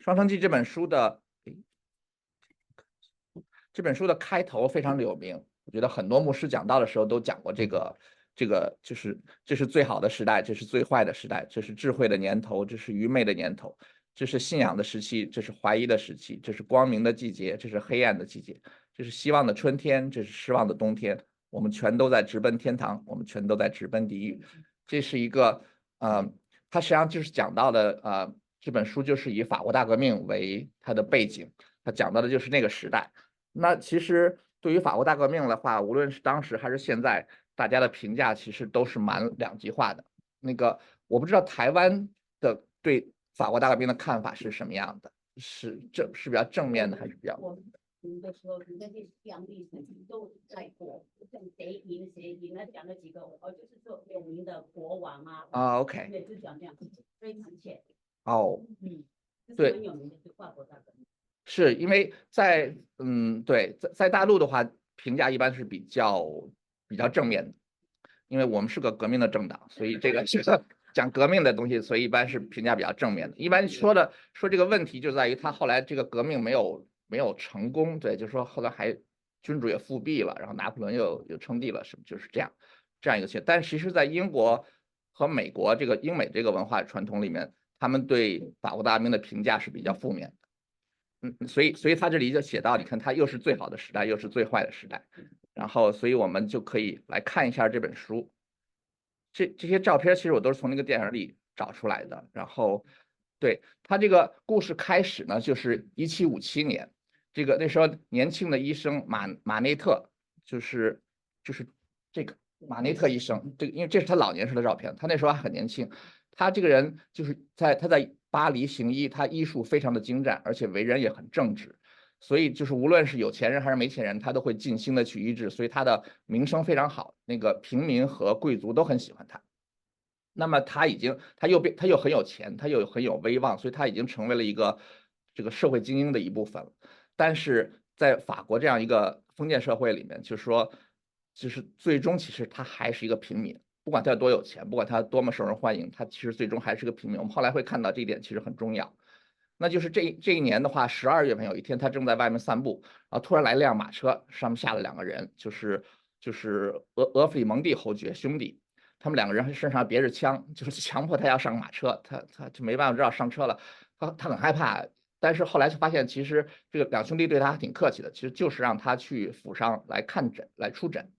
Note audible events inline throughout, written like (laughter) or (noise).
《双城记》这本书的，这本书的开头非常的有名。我觉得很多牧师讲道的时候都讲过这个，这个就是这是最好的时代，这是最坏的时代，这是智慧的年头，这是愚昧的年头，这是信仰的时期，这是怀疑的时期，这是光明的季节，这是黑暗的季节，这是希望的春天，这是失望的冬天。我们全都在直奔天堂，我们全都在直奔地狱。这是一个，呃，它实际上就是讲到的，呃。这本书就是以法国大革命为它的背景，它讲到的就是那个时代。那其实对于法国大革命的话，无论是当时还是现在，大家的评价其实都是蛮两极化的。那个我不知道台湾的对法国大革命的看法是什么样的，是正是比较正面的还是比较？我们的时候，那些讲历史都在过，像谁赢谁赢，那讲了几个，哦，就是说有名的国王啊。啊，OK。也是讲这样，非常浅。哦，嗯，对，很有名的是法国大革命，是因为在嗯，对，在在大陆的话，评价一般是比较比较正面的，因为我们是个革命的政党，所以这个是 (laughs) 讲革命的东西，所以一般是评价比较正面的。一般说的说这个问题就在于他后来这个革命没有没有成功，对，就是说后来还君主也复辟了，然后拿破仑又又称帝了，什么就是这样这样一个情但其实，在英国和美国这个英美这个文化传统里面。他们对法国大革命的评价是比较负面的，嗯，所以，所以他这里就写到，你看，他又是最好的时代，又是最坏的时代，然后，所以我们就可以来看一下这本书，这这些照片其实我都是从那个电影里找出来的，然后，对他这个故事开始呢，就是一七五七年，这个那时候年轻的医生马马内特，就是就是这个马内特医生，这个因为这是他老年时的照片，他那时候还很年轻。他这个人就是在他在巴黎行医，他医术非常的精湛，而且为人也很正直，所以就是无论是有钱人还是没钱人，他都会尽心的去医治，所以他的名声非常好，那个平民和贵族都很喜欢他。那么他已经他又变他又很有钱，他又很有威望，所以他已经成为了一个这个社会精英的一部分了。但是在法国这样一个封建社会里面，就是说，就是最终其实他还是一个平民。不管他有多有钱，不管他多么受人欢迎，他其实最终还是个平民。我们后来会看到这一点其实很重要。那就是这这一年的话，十二月份有一天，他正在外面散步，然后突然来一辆马车，上面下了两个人，就是就是俄俄弗里蒙蒂侯爵兄弟，他们两个人身上别着枪，就是强迫他要上马车，他他就没办法，只好上车了。他他很害怕，但是后来就发现，其实这个两兄弟对他还挺客气的，其实就是让他去府上来看诊，来出诊。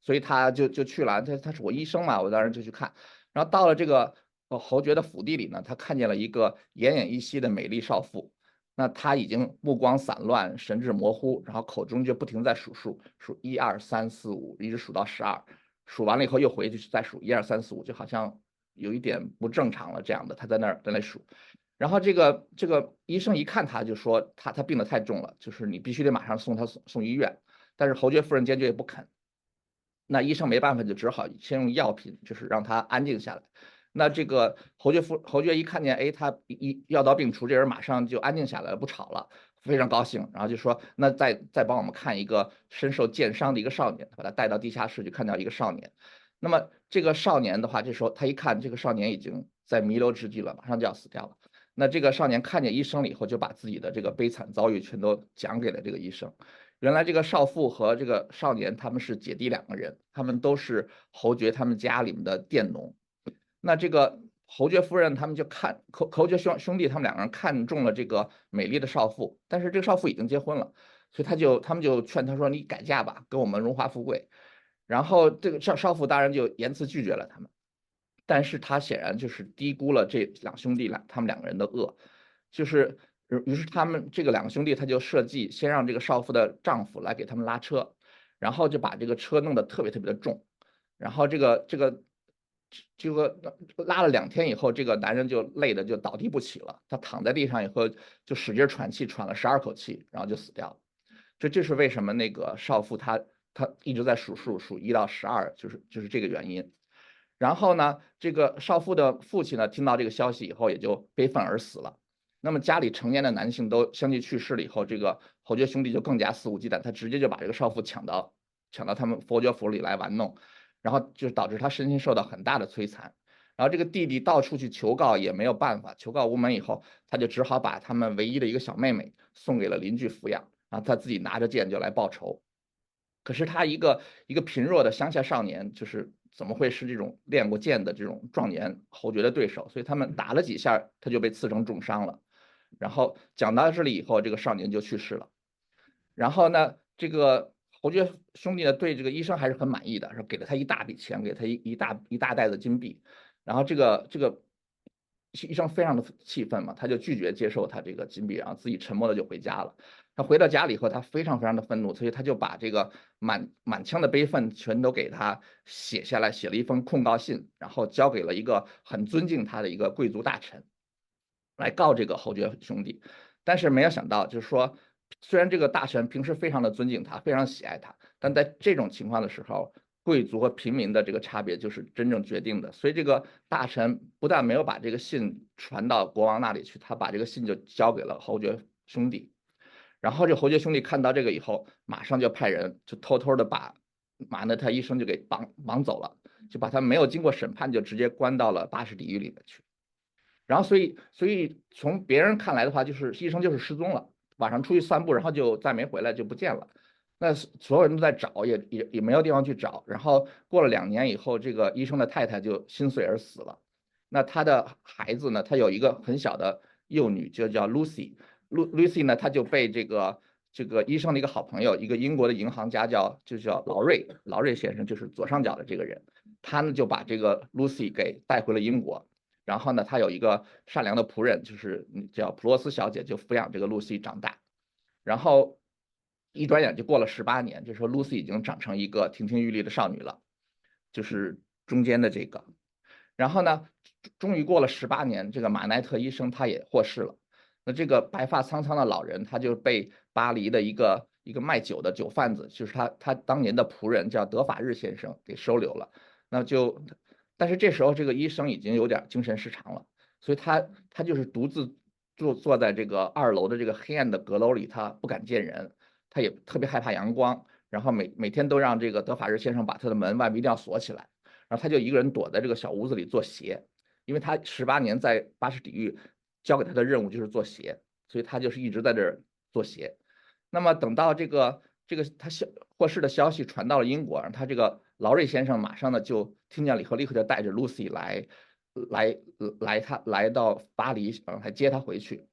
所以他就就去了，他他是我医生嘛，我当时就去看，然后到了这个侯爵的府邸里呢，他看见了一个奄奄一息的美丽少妇，那他已经目光散乱，神志模糊，然后口中就不停在数数，数一二三四五，一直数到十二，数完了以后又回去再数一二三四五，就好像有一点不正常了这样的，他在那儿在那数，然后这个这个医生一看他就说他他病得太重了，就是你必须得马上送他送送医院，但是侯爵夫人坚决也不肯。那医生没办法，就只好先用药品，就是让他安静下来。那这个侯爵夫侯爵一看见，哎，他一药到病除，这人马上就安静下来了，不吵了，非常高兴。然后就说，那再再帮我们看一个身受箭伤的一个少年，把他带到地下室，去看到一个少年。那么这个少年的话，这时候他一看，这个少年已经在弥留之际了，马上就要死掉了。那这个少年看见医生了以后，就把自己的这个悲惨遭遇全都讲给了这个医生。原来这个少妇和这个少年他们是姐弟两个人，他们都是侯爵他们家里面的佃农。那这个侯爵夫人他们就看侯侯爵兄兄弟他们两个人看中了这个美丽的少妇，但是这个少妇已经结婚了，所以他就他们就劝他说：“你改嫁吧，跟我们荣华富贵。”然后这个少少妇当然就严词拒绝了他们，但是他显然就是低估了这两兄弟俩他们两个人的恶，就是。于是他们这个两个兄弟，他就设计先让这个少妇的丈夫来给他们拉车，然后就把这个车弄得特别特别的重，然后这个这个这个拉了两天以后，这个男人就累的就倒地不起了，他躺在地上以后就使劲喘气，喘了十二口气，然后就死掉了。这这是为什么那个少妇她她一直在数数数一到十二，就是就是这个原因。然后呢，这个少妇的父亲呢听到这个消息以后，也就悲愤而死了。那么家里成年的男性都相继去世了以后，这个侯爵兄弟就更加肆无忌惮，他直接就把这个少妇抢到抢到他们佛爵府里来玩弄，然后就导致他身心受到很大的摧残。然后这个弟弟到处去求告也没有办法，求告无门以后，他就只好把他们唯一的一个小妹妹送给了邻居抚养，然后他自己拿着剑就来报仇。可是他一个一个贫弱的乡下少年，就是怎么会是这种练过剑的这种壮年侯爵的对手？所以他们打了几下，他就被刺成重伤了。然后讲到这里以后，这个少年就去世了。然后呢，这个侯爵兄弟呢对这个医生还是很满意的，说给了他一大笔钱，给他一一大一大袋子金币。然后这个这个医生非常的气愤嘛，他就拒绝接受他这个金币，然后自己沉默的就回家了。他回到家里以后，他非常非常的愤怒，所以他就把这个满满腔的悲愤全都给他写下来，写了一封控告信，然后交给了一个很尊敬他的一个贵族大臣，来告这个侯爵兄弟。但是没有想到，就是说。虽然这个大臣平时非常的尊敬他，非常喜爱他，但在这种情况的时候，贵族和平民的这个差别就是真正决定的。所以这个大臣不但没有把这个信传到国王那里去，他把这个信就交给了侯爵兄弟。然后这侯爵兄弟看到这个以后，马上就派人就偷偷的把马内特医生就给绑绑走了，就把他没有经过审判就直接关到了巴士底狱里面去。然后所以所以从别人看来的话，就是医生就是失踪了。晚上出去散步，然后就再没回来，就不见了。那所有人都在找，也也也没有地方去找。然后过了两年以后，这个医生的太太就心碎而死了。那他的孩子呢？他有一个很小的幼女，就叫 Lucy。Lucy 呢，他就被这个这个医生的一个好朋友，一个英国的银行家叫就叫劳瑞，劳瑞先生就是左上角的这个人。他呢就把这个 Lucy 给带回了英国。然后呢，他有一个善良的仆人，就是叫普洛斯小姐，就抚养这个露西长大。然后一转眼就过了十八年，这时候露西已经长成一个亭亭玉立的少女了，就是中间的这个。然后呢，终于过了十八年，这个马奈特医生他也过世了。那这个白发苍苍的老人，他就被巴黎的一个一个卖酒的酒贩子，就是他他当年的仆人叫德法日先生给收留了。那就。但是这时候，这个医生已经有点精神失常了，所以他他就是独自坐坐在这个二楼的这个黑暗的阁楼里，他不敢见人，他也特别害怕阳光，然后每每天都让这个德法日先生把他的门外面一定要锁起来，然后他就一个人躲在这个小屋子里做鞋，因为他十八年在巴士底狱交给他的任务就是做鞋，所以他就是一直在这儿做鞋。那么等到这个这个他消获释的消息传到了英国，他这个。劳瑞先生马上呢就听见了以后，立刻就带着 Lucy 来，来来他来到巴黎，然后还接他回去。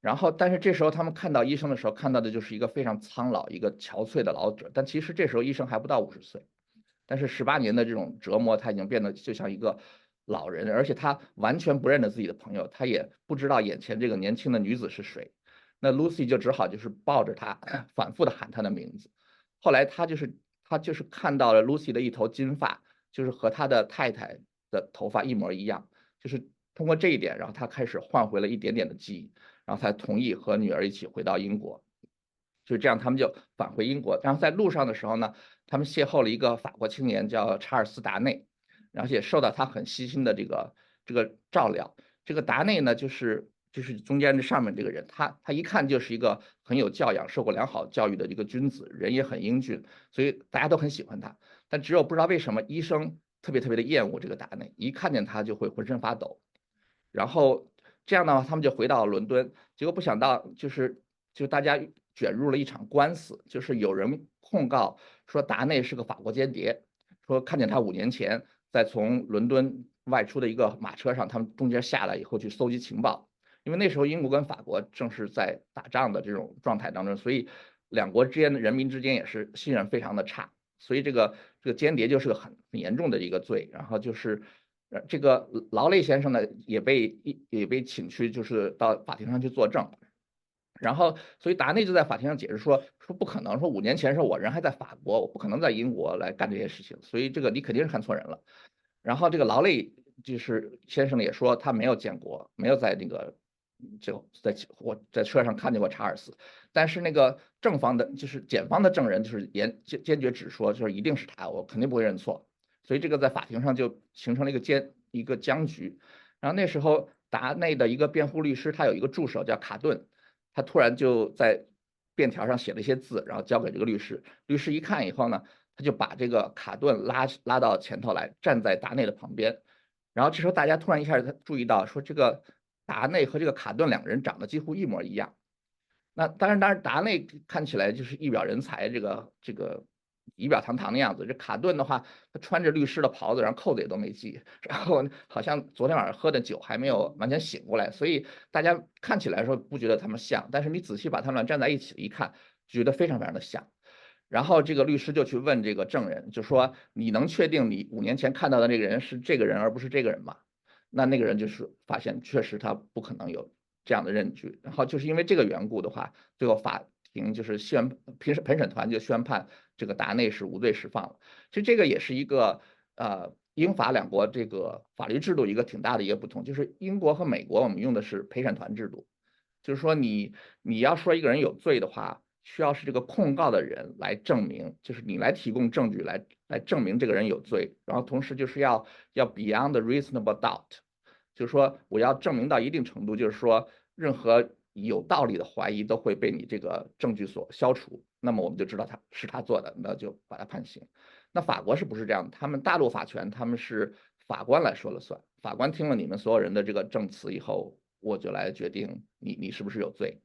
然后，但是这时候他们看到医生的时候，看到的就是一个非常苍老、一个憔悴的老者。但其实这时候医生还不到五十岁，但是十八年的这种折磨，他已经变得就像一个老人，而且他完全不认得自己的朋友，他也不知道眼前这个年轻的女子是谁。那 Lucy 就只好就是抱着他，反复的喊他的名字。后来他就是。他就是看到了 Lucy 的一头金发，就是和他的太太的头发一模一样，就是通过这一点，然后他开始换回了一点点的记忆，然后才同意和女儿一起回到英国。就这样，他们就返回英国。然后在路上的时候呢，他们邂逅了一个法国青年叫查尔斯·达内，然后也受到他很细心的这个这个照料。这个达内呢，就是。就是中间这上面这个人，他他一看就是一个很有教养、受过良好教育的一个君子，人也很英俊，所以大家都很喜欢他。但只有不知道为什么医生特别特别的厌恶这个达内，一看见他就会浑身发抖。然后这样的话，他们就回到伦敦，结果不想到就是就大家卷入了一场官司，就是有人控告说达内是个法国间谍，说看见他五年前在从伦敦外出的一个马车上，他们中间下来以后去搜集情报。因为那时候英国跟法国正是在打仗的这种状态当中，所以两国之间的人民之间也是信任非常的差，所以这个这个间谍就是个很很严重的一个罪。然后就是，这个劳累先生呢也被也被请去，就是到法庭上去作证。然后，所以达内就在法庭上解释说，说不可能，说五年前时候我人还在法国，我不可能在英国来干这些事情，所以这个你肯定是看错人了。然后这个劳累就是先生也说他没有见过，没有在那个。就在我在车上看见过查尔斯，但是那个正方的，就是检方的证人，就是严坚坚决指说，就是一定是他，我肯定不会认错。所以这个在法庭上就形成了一个僵一个僵局。然后那时候达内的一个辩护律师，他有一个助手叫卡顿，他突然就在便条上写了一些字，然后交给这个律师。律师一看以后呢，他就把这个卡顿拉拉到前头来，站在达内的旁边。然后这时候大家突然一下子注意到，说这个达内和这个卡顿两个人长得几乎一模一样。那当然，当然达内看起来就是一表人才，这个这个仪表堂堂的样子。这卡顿的话，他穿着律师的袍子，然后扣子也都没系，(laughs) 然后好像昨天晚上喝的酒还没有完全醒过来，所以大家看起来说不觉得他们像，但是你仔细把他们俩站在一起一看，觉得非常非常的像。然后这个律师就去问这个证人，就说你能确定你五年前看到的那个人是这个人而不是这个人吗？那那个人就是发现确实他不可能有这样的认据。然后就是因为这个缘故的话，最后法庭就是宣评审陪审团就宣判这个达内是无罪释放了。其实这个也是一个呃英法两国这个法律制度一个挺大的一个不同，就是英国和美国我们用的是陪审团制度，就是说你你要说一个人有罪的话。需要是这个控告的人来证明，就是你来提供证据来来证明这个人有罪，然后同时就是要要 beyond reasonable doubt，就是说我要证明到一定程度，就是说任何有道理的怀疑都会被你这个证据所消除，那么我们就知道他是他做的，那就把他判刑。那法国是不是这样？他们大陆法权他们是法官来说了算，法官听了你们所有人的这个证词以后，我就来决定你你是不是有罪。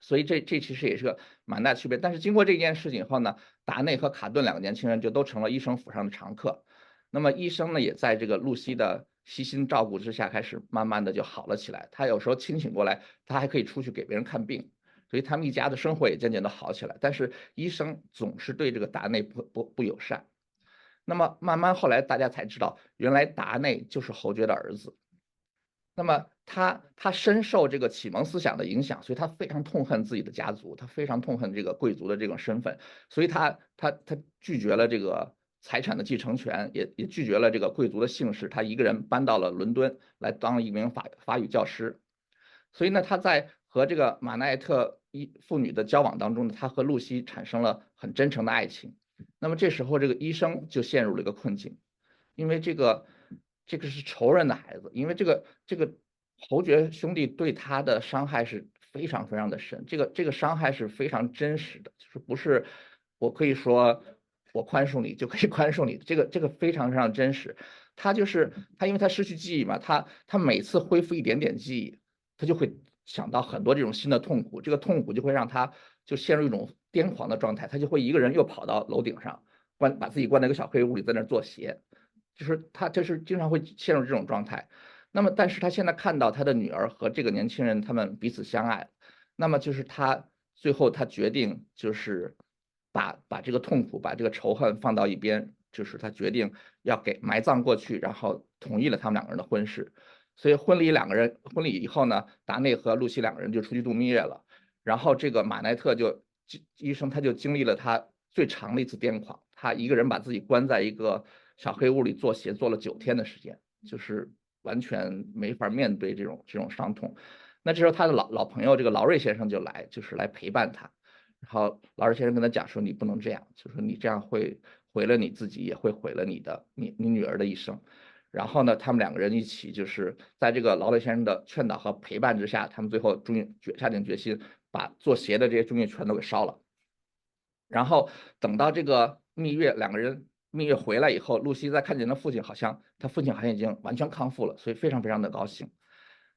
所以这这其实也是个蛮大区别，但是经过这件事情以后呢，达内和卡顿两个年轻人就都成了医生府上的常客。那么医生呢，也在这个露西的悉心照顾之下，开始慢慢的就好了起来。他有时候清醒过来，他还可以出去给别人看病，所以他们一家的生活也渐渐的好起来。但是医生总是对这个达内不不不友善。那么慢慢后来大家才知道，原来达内就是侯爵的儿子。那么他他深受这个启蒙思想的影响，所以他非常痛恨自己的家族，他非常痛恨这个贵族的这种身份，所以他他他拒绝了这个财产的继承权，也也拒绝了这个贵族的姓氏，他一个人搬到了伦敦来当一名法法语教师。所以呢，他在和这个马奈特一妇女的交往当中呢，他和露西产生了很真诚的爱情。那么这时候这个医生就陷入了一个困境，因为这个。这个是仇人的孩子，因为这个这个侯爵兄弟对他的伤害是非常非常的深，这个这个伤害是非常真实的，就是不是我可以说我宽恕你就可以 (laughs) 宽恕你，这个这个非常非常真实。他就是他，因为他失去记忆嘛，他他每次恢复一点点记忆，他就会想到很多这种新的痛苦，这个痛苦就会让他就陷入一种癫狂的状态，他就会一个人又跑到楼顶上，关把自己关在一个小黑屋里，在那儿做鞋。就是他，就是经常会陷入这种状态。那么，但是他现在看到他的女儿和这个年轻人他们彼此相爱，那么就是他最后他决定就是把把这个痛苦、把这个仇恨放到一边，就是他决定要给埋葬过去，然后同意了他们两个人的婚事。所以婚礼两个人婚礼以后呢，达内和露西两个人就出去度蜜月了。然后这个马奈特就医生他就经历了他最长的一次癫狂，他一个人把自己关在一个。小黑屋里做鞋做了九天的时间，就是完全没法面对这种这种伤痛。那这时候他的老老朋友这个劳瑞先生就来，就是来陪伴他。然后劳瑞先生跟他讲说：“你不能这样，就说你这样会毁了你自己，也会毁了你的你你女儿的一生。”然后呢，他们两个人一起就是在这个劳瑞先生的劝导和陪伴之下，他们最后终于决下定决心，把做鞋的这些东西全都给烧了。然后等到这个蜜月，两个人。蜜月回来以后，露西在看见她父亲，好像她父亲好像已经完全康复了，所以非常非常的高兴。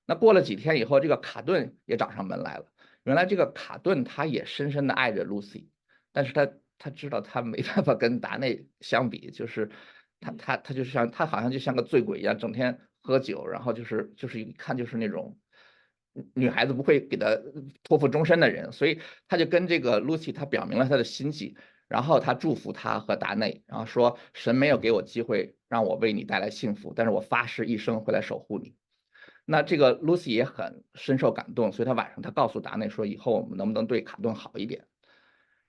那过了几天以后，这个卡顿也找上门来了。原来这个卡顿他也深深的爱着露西，但是他他知道他没办法跟达内相比，就是他他他就像他好像就像个醉鬼一样，整天喝酒，然后就是就是一看就是那种女孩子不会给他托付终身的人，所以他就跟这个露西他表明了他的心迹。然后他祝福他和达内，然后说神没有给我机会让我为你带来幸福，但是我发誓一生会来守护你。那这个 Lucy 也很深受感动，所以他晚上他告诉达内说，以后我们能不能对卡顿好一点？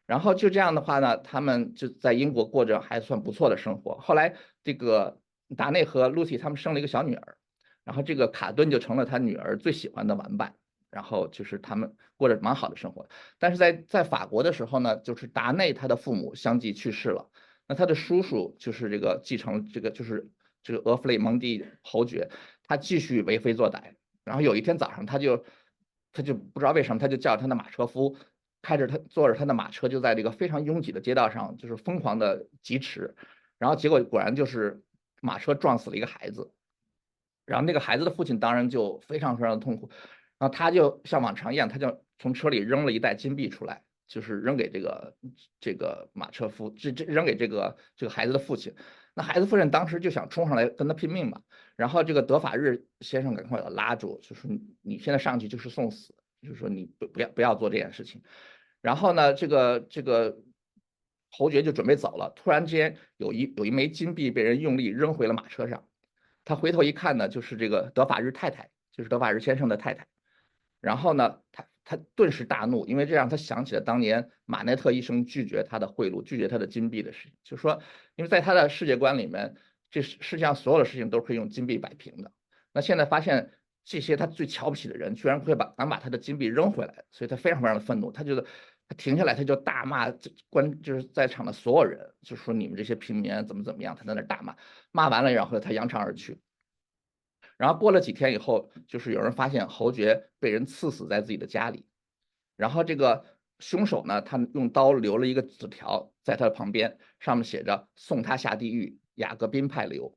然后就这样的话呢，他们就在英国过着还算不错的生活。后来这个达内和 Lucy 他们生了一个小女儿，然后这个卡顿就成了他女儿最喜欢的玩伴。然后就是他们过着蛮好的生活，但是在在法国的时候呢，就是达内他的父母相继去世了，那他的叔叔就是这个继承这个就是这个俄弗雷蒙蒂侯爵，他继续为非作歹，然后有一天早上他就他就不知道为什么他就叫他的马车夫开着他坐着他的马车就在这个非常拥挤的街道上就是疯狂的疾驰，然后结果果然就是马车撞死了一个孩子，然后那个孩子的父亲当然就非常非常的痛苦，然后他就像往常一样，他就从车里扔了一袋金币出来，就是扔给这个这个马车夫，这这扔给这个这个孩子的父亲。那孩子夫人当时就想冲上来跟他拼命嘛，然后这个德法日先生赶快把他拉住，就说你现在上去就是送死，就是说你不不要不要做这件事情。然后呢，这个这个侯爵就准备走了，突然间有一有一枚金币被人用力扔回了马车上，他回头一看呢，就是这个德法日太太，就是德法日先生的太太。然后呢，他。他顿时大怒，因为这让他想起了当年马内特医生拒绝他的贿赂、拒绝他的金币的事情。就是说，因为在他的世界观里面，这世世界上所有的事情都可以用金币摆平的。那现在发现这些他最瞧不起的人，居然会把敢把他的金币扔回来，所以他非常非常的愤怒。他觉得他停下来，他就大骂关，就是在场的所有人，就说你们这些平民怎么怎么样。他在那大骂，骂完了，然后他扬长而去。然后过了几天以后，就是有人发现侯爵被人刺死在自己的家里，然后这个凶手呢，他用刀留了一个纸条在他的旁边，上面写着“送他下地狱，雅各宾派留”。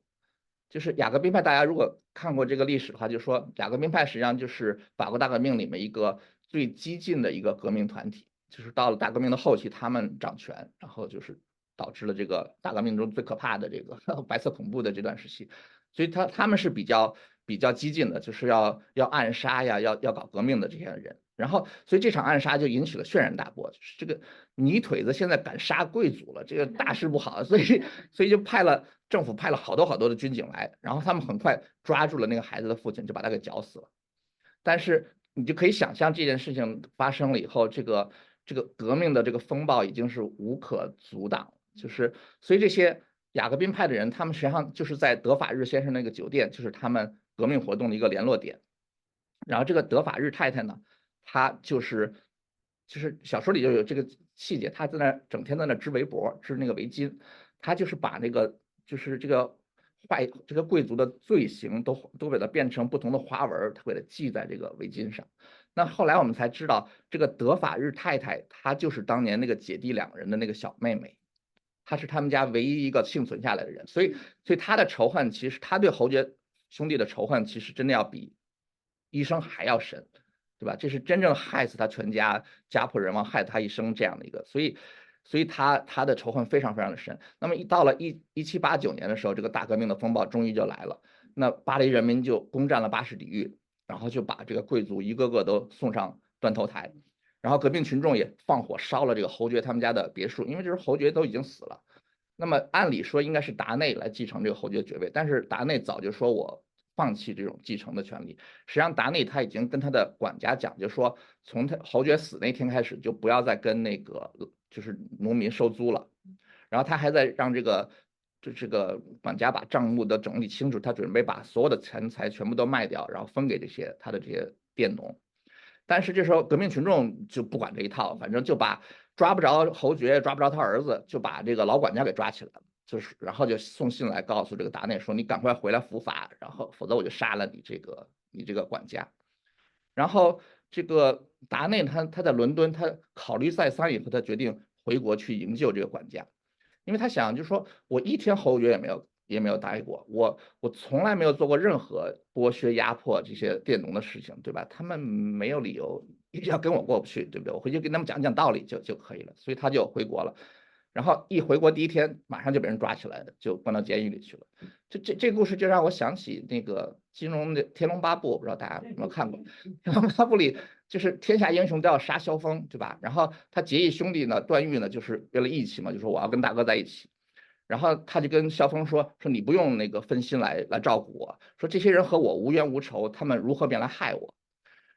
就是雅各宾派，大家如果看过这个历史的话，就说雅各宾派实际上就是法国大革命里面一个最激进的一个革命团体，就是到了大革命的后期，他们掌权，然后就是导致了这个大革命中最可怕的这个 (laughs) 白色恐怖的这段时期，所以他他们是比较。比较激进的，就是要要暗杀呀，要要搞革命的这些人，然后所以这场暗杀就引起了轩然大波，就是这个泥腿子现在敢杀贵族了，这个大事不好，所以所以就派了政府派了好多好多的军警来，然后他们很快抓住了那个孩子的父亲，就把他给绞死了。但是你就可以想象这件事情发生了以后，这个这个革命的这个风暴已经是无可阻挡，就是所以这些雅各宾派的人，他们实际上就是在德法日先生那个酒店，就是他们。革命活动的一个联络点，然后这个德法日太太呢，她就是就是小说里就有这个细节，她在那整天在那织围脖，织那个围巾，她就是把那个就是这个坏这个贵族的罪行都都给它变成不同的花纹，她给它系在这个围巾上。那后来我们才知道，这个德法日太太她就是当年那个姐弟两个人的那个小妹妹，他是他们家唯一一个幸存下来的人，所以所以他的仇恨其实他对侯爵。兄弟的仇恨其实真的要比医生还要深，对吧？这是真正害死他全家、家破人亡、害他一生这样的一个，所以，所以他他的仇恨非常非常的深。那么一到了一一七八九年的时候，这个大革命的风暴终于就来了，那巴黎人民就攻占了巴士底狱，然后就把这个贵族一个个都送上断头台，然后革命群众也放火烧了这个侯爵他们家的别墅，因为就是侯爵都已经死了。那么按理说应该是达内来继承这个侯爵爵位，但是达内早就说我放弃这种继承的权利。实际上达内他已经跟他的管家讲，就说从他侯爵死那天开始就不要再跟那个就是农民收租了。然后他还在让这个这这个管家把账目都整理清楚，他准备把所有的钱财全部都卖掉，然后分给这些他的这些佃农。但是这时候革命群众就不管这一套，反正就把。抓不着侯爵，抓不着他儿子，就把这个老管家给抓起来了。就是，然后就送信来告诉这个达内说：“你赶快回来伏法，然后否则我就杀了你这个你这个管家。”然后这个达内他他在伦敦，他考虑再三以后，他决定回国去营救这个管家，因为他想就是说我一天侯爵也没有也没有答应过，我我从来没有做过任何剥削压迫这些佃农的事情，对吧？他们没有理由。要跟我过不去，对不对？我回去跟他们讲讲道理就就可以了。所以他就回国了，然后一回国第一天，马上就被人抓起来了，就关到监狱里去了。这这这故事就让我想起那个金庸的《天龙八部》，我不知道大家有没有看过。《天龙八部》里就是天下英雄都要杀萧峰，对吧？然后他结义兄弟呢，段誉呢，就是为了义气嘛，就说我要跟大哥在一起。然后他就跟萧峰说说你不用那个分心来来照顾我，说这些人和我无冤无仇，他们如何便来害我？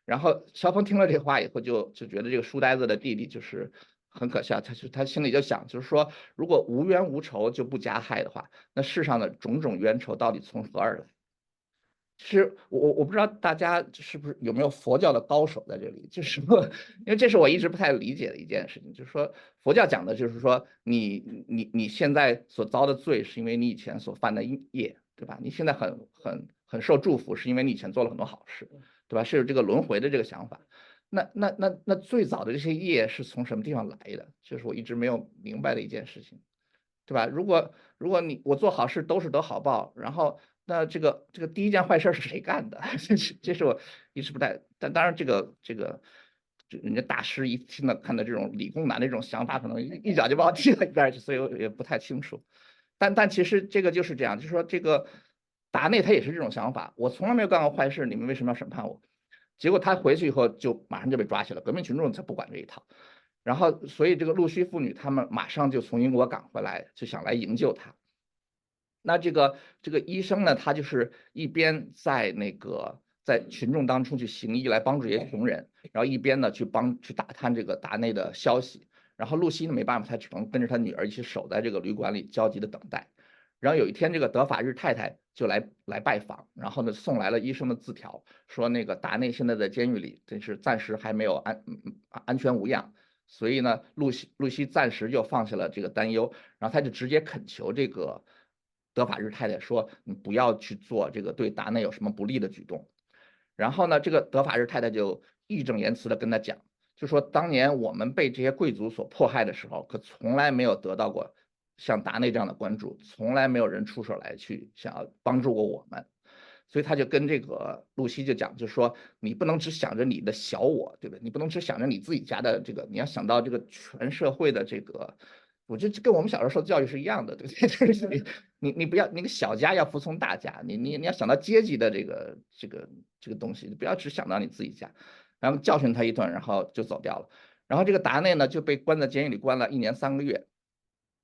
然后萧峰听了这话以后，就就觉得这个书呆子的弟弟就是很可笑，他就他心里就想，就是说，如果无冤无仇就不加害的话，那世上的种种冤仇到底从何而来？其实我我不知道大家是不是有没有佛教的高手在这里，就是说，因为这是我一直不太理解的一件事情，就是说佛教讲的就是说，你你你现在所遭的罪是因为你以前所犯的业，对吧？你现在很很很受祝福，是因为你以前做了很多好事。对吧？是有这个轮回的这个想法，那那那那最早的这些业是从什么地方来的？就是我一直没有明白的一件事情，对吧？如果如果你我做好事都是得好报，然后那这个这个第一件坏事是谁干的？(laughs) 这是这是我一直不太，但当然这个这个，人家大师一听到看到这种理工男的这种想法，可能一脚就把我踢到一边去，所以我也不太清楚。但但其实这个就是这样，就是说这个达内他也是这种想法，我从来没有干过坏事，你们为什么要审判我？结果他回去以后就马上就被抓起了，革命群众才不管这一套。然后所以这个陆续妇女他们马上就从英国赶回来，就想来营救他。那这个这个医生呢，他就是一边在那个在群众当中去行医来帮助这些穷人，然后一边呢去帮去打探这个达内的消息。然后露西呢没办法，他只能跟着他女儿一起守在这个旅馆里焦急的等待。然后有一天，这个德法日太太就来来拜访，然后呢送来了医生的字条，说那个达内现在在监狱里，真是暂时还没有安安全无恙。所以呢，露西露西暂时就放下了这个担忧，然后他就直接恳求这个。德法日太太说：“你不要去做这个对达内有什么不利的举动。”然后呢，这个德法日太太就义正言辞地跟他讲，就说：“当年我们被这些贵族所迫害的时候，可从来没有得到过像达内这样的关注，从来没有人出手来去想要帮助过我们。”所以他就跟这个露西就讲，就说：“你不能只想着你的小我，对不对？你不能只想着你自己家的这个，你要想到这个全社会的这个。”我觉得跟我们小时候受教育是一样的，对不对？(laughs) 就是你你你不要那个小家要服从大家，你你你要想到阶级的这个这个这个东西，你不要只想到你自己家。然后教训他一顿，然后就走掉了。然后这个达内呢就被关在监狱里关了一年三个月。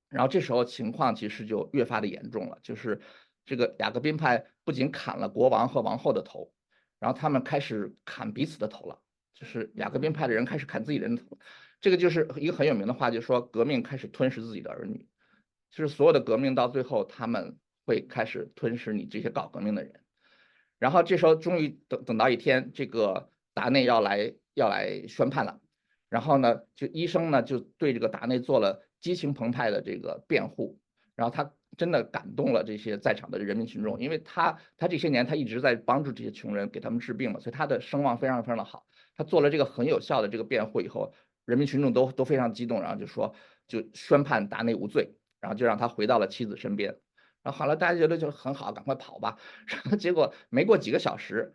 然后这时候情况其实就越发的严重了，就是这个雅各宾派不仅砍了国王和王后的头，然后他们开始砍彼此的头了，就是雅各宾派的人开始砍自己人的头。这个就是一个很有名的话，就是说革命开始吞噬自己的儿女，就是所有的革命到最后他们会开始吞噬你这些搞革命的人。然后这时候终于等等到一天，这个达内要来要来宣判了，然后呢，就医生呢就对这个达内做了激情澎湃的这个辩护，然后他真的感动了这些在场的人民群众，因为他他这些年他一直在帮助这些穷人给他们治病嘛，所以他的声望非常非常的好。他做了这个很有效的这个辩护以后。人民群众都都非常激动，然后就说就宣判达内无罪，然后就让他回到了妻子身边。然后好了，大家觉得就很好，赶快跑吧。(laughs) 然后结果没过几个小时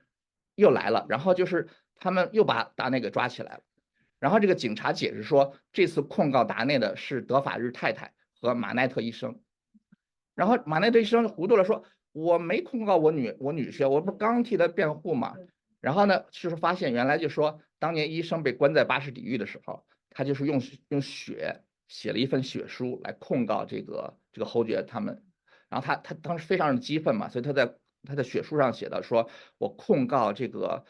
又来了，然后就是他们又把达内给抓起来了。然后这个警察解释说，这次控告达内的是德法日太太和马奈特医生。然后马奈特医生糊涂了，说我没控告我女我女婿，我不刚替他辩护吗？然后呢，就是发现原来就说。当年医生被关在巴士底狱的时候，他就是用用血写了一份血书来控告这个这个侯爵他们，然后他他当时非常的激愤嘛，所以他在他的血书上写的说，我控告这个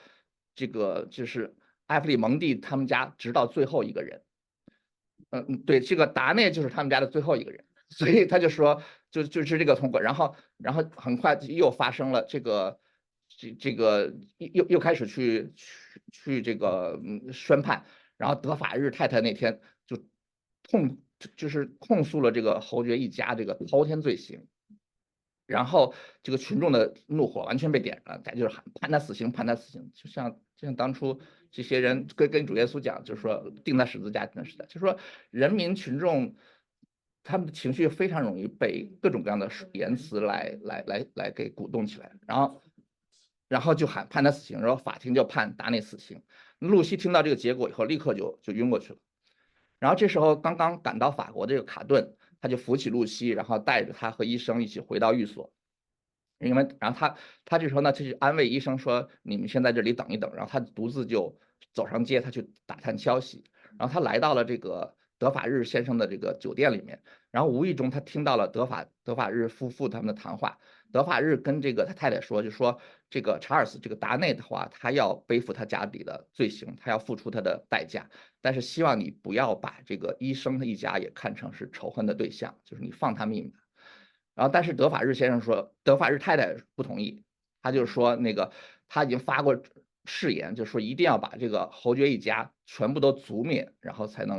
这个就是埃弗里蒙蒂他们家直到最后一个人，嗯嗯，对，这个达内就是他们家的最后一个人，所以他就说就就是这个通过，然后然后很快又发生了这个。这这个又又开始去去去这个嗯宣判，然后德法日太太那天就控就是控诉了这个侯爵一家这个滔天罪行，然后这个群众的怒火完全被点燃了，大家就是喊判他死刑，判他死刑，就像就像当初这些人跟跟主耶稣讲，就是说钉在十字架那时代，就是说人民群众他们的情绪非常容易被各种各样的言辞来来来来给鼓动起来，然后。然后就喊判他死刑，然后法庭就判达内死刑。露西听到这个结果以后，立刻就就晕过去了。然后这时候刚刚赶到法国的这个卡顿，他就扶起露西，然后带着他和医生一起回到寓所。因为然后他他这时候呢，他就安慰医生说：“你们先在这里等一等。”然后他独自就走上街，他去打探消息。然后他来到了这个德法日先生的这个酒店里面，然后无意中他听到了德法德法日夫妇他们的谈话。德法日跟这个他太太说，就说。这个查尔斯，这个达内的话，他要背负他家里的罪行，他要付出他的代价。但是希望你不要把这个医生的一家也看成是仇恨的对象，就是你放他命吧。然后，但是德法日先生说，德法日太太不同意，他就说那个他已经发过誓言，就说一定要把这个侯爵一家全部都族灭，然后才能，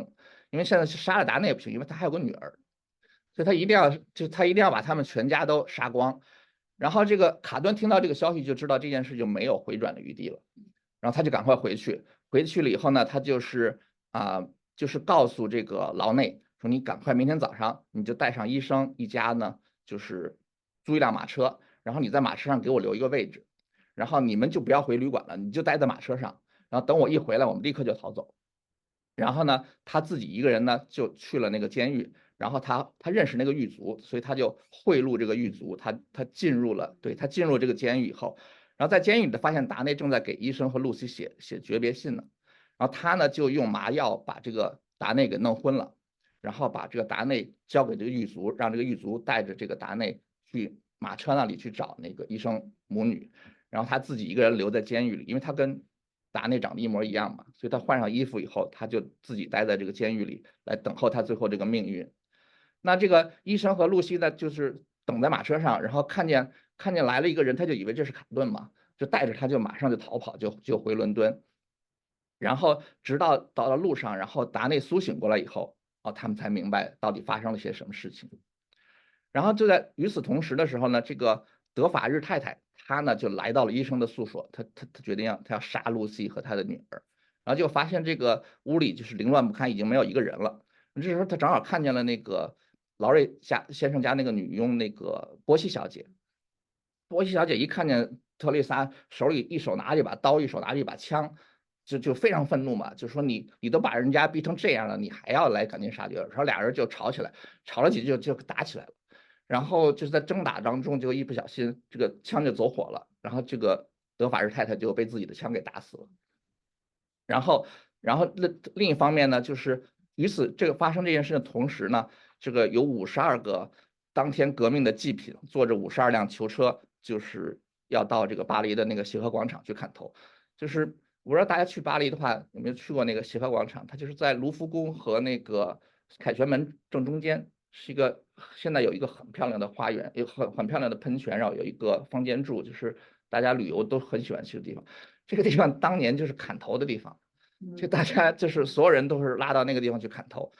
因为现在杀了达内也不行，因为他还有个女儿，所以他一定要就他一定要把他们全家都杀光。然后这个卡顿听到这个消息，就知道这件事就没有回转的余地了。然后他就赶快回去，回去了以后呢，他就是啊，就是告诉这个劳内说：“你赶快明天早上你就带上医生一家呢，就是租一辆马车，然后你在马车上给我留一个位置，然后你们就不要回旅馆了，你就待在马车上，然后等我一回来，我们立刻就逃走。然后呢，他自己一个人呢就去了那个监狱，然后他他认识那个狱卒，所以他就贿赂这个狱卒，他他进入了，对他进入这个监狱以后，然后在监狱里发现达内正在给医生和露西写写诀别信呢，然后他呢就用麻药把这个达内给弄昏了，然后把这个达内交给这个狱卒，让这个狱卒带着这个达内去马车那里去找那个医生母女，然后他自己一个人留在监狱里，因为他跟达内长得一模一样嘛，所以他换上衣服以后，他就自己待在这个监狱里来等候他最后这个命运。那这个医生和露西呢，就是等在马车上，然后看见看见来了一个人，他就以为这是卡顿嘛，就带着他就马上就逃跑，就就回伦敦。然后直到到了路上，然后达内苏醒过来以后，哦，他们才明白到底发生了些什么事情。然后就在与此同时的时候呢，这个德法日太太。她呢就来到了医生的宿所，她她她决定要她要杀露西和她的女儿，然后就发现这个屋里就是凌乱不堪，已经没有一个人了。这时候他正好看见了那个劳瑞家先生家那个女佣那个波西小姐，波西小姐一看见特丽莎手里一手拿着一把刀，一手拿着一把枪，就就非常愤怒嘛，就说你你都把人家逼成这样了，你还要来赶尽杀绝？然后俩人就吵起来，吵了几句就就打起来了。然后就是在争打当中，就一不小心，这个枪就走火了，然后这个德法日太太就被自己的枪给打死了。然后，然后另另一方面呢，就是与此这个发生这件事的同时呢，这个有五十二个当天革命的祭品，坐着五十二辆囚车，就是要到这个巴黎的那个协和广场去砍头。就是我不知道大家去巴黎的话，有没有去过那个协和广场？它就是在卢浮宫和那个凯旋门正中间。是一个现在有一个很漂亮的花园，有很很漂亮的喷泉，然后有一个方尖柱，就是大家旅游都很喜欢去的地方。这个地方当年就是砍头的地方，就大家就是所有人都是拉到那个地方去砍头。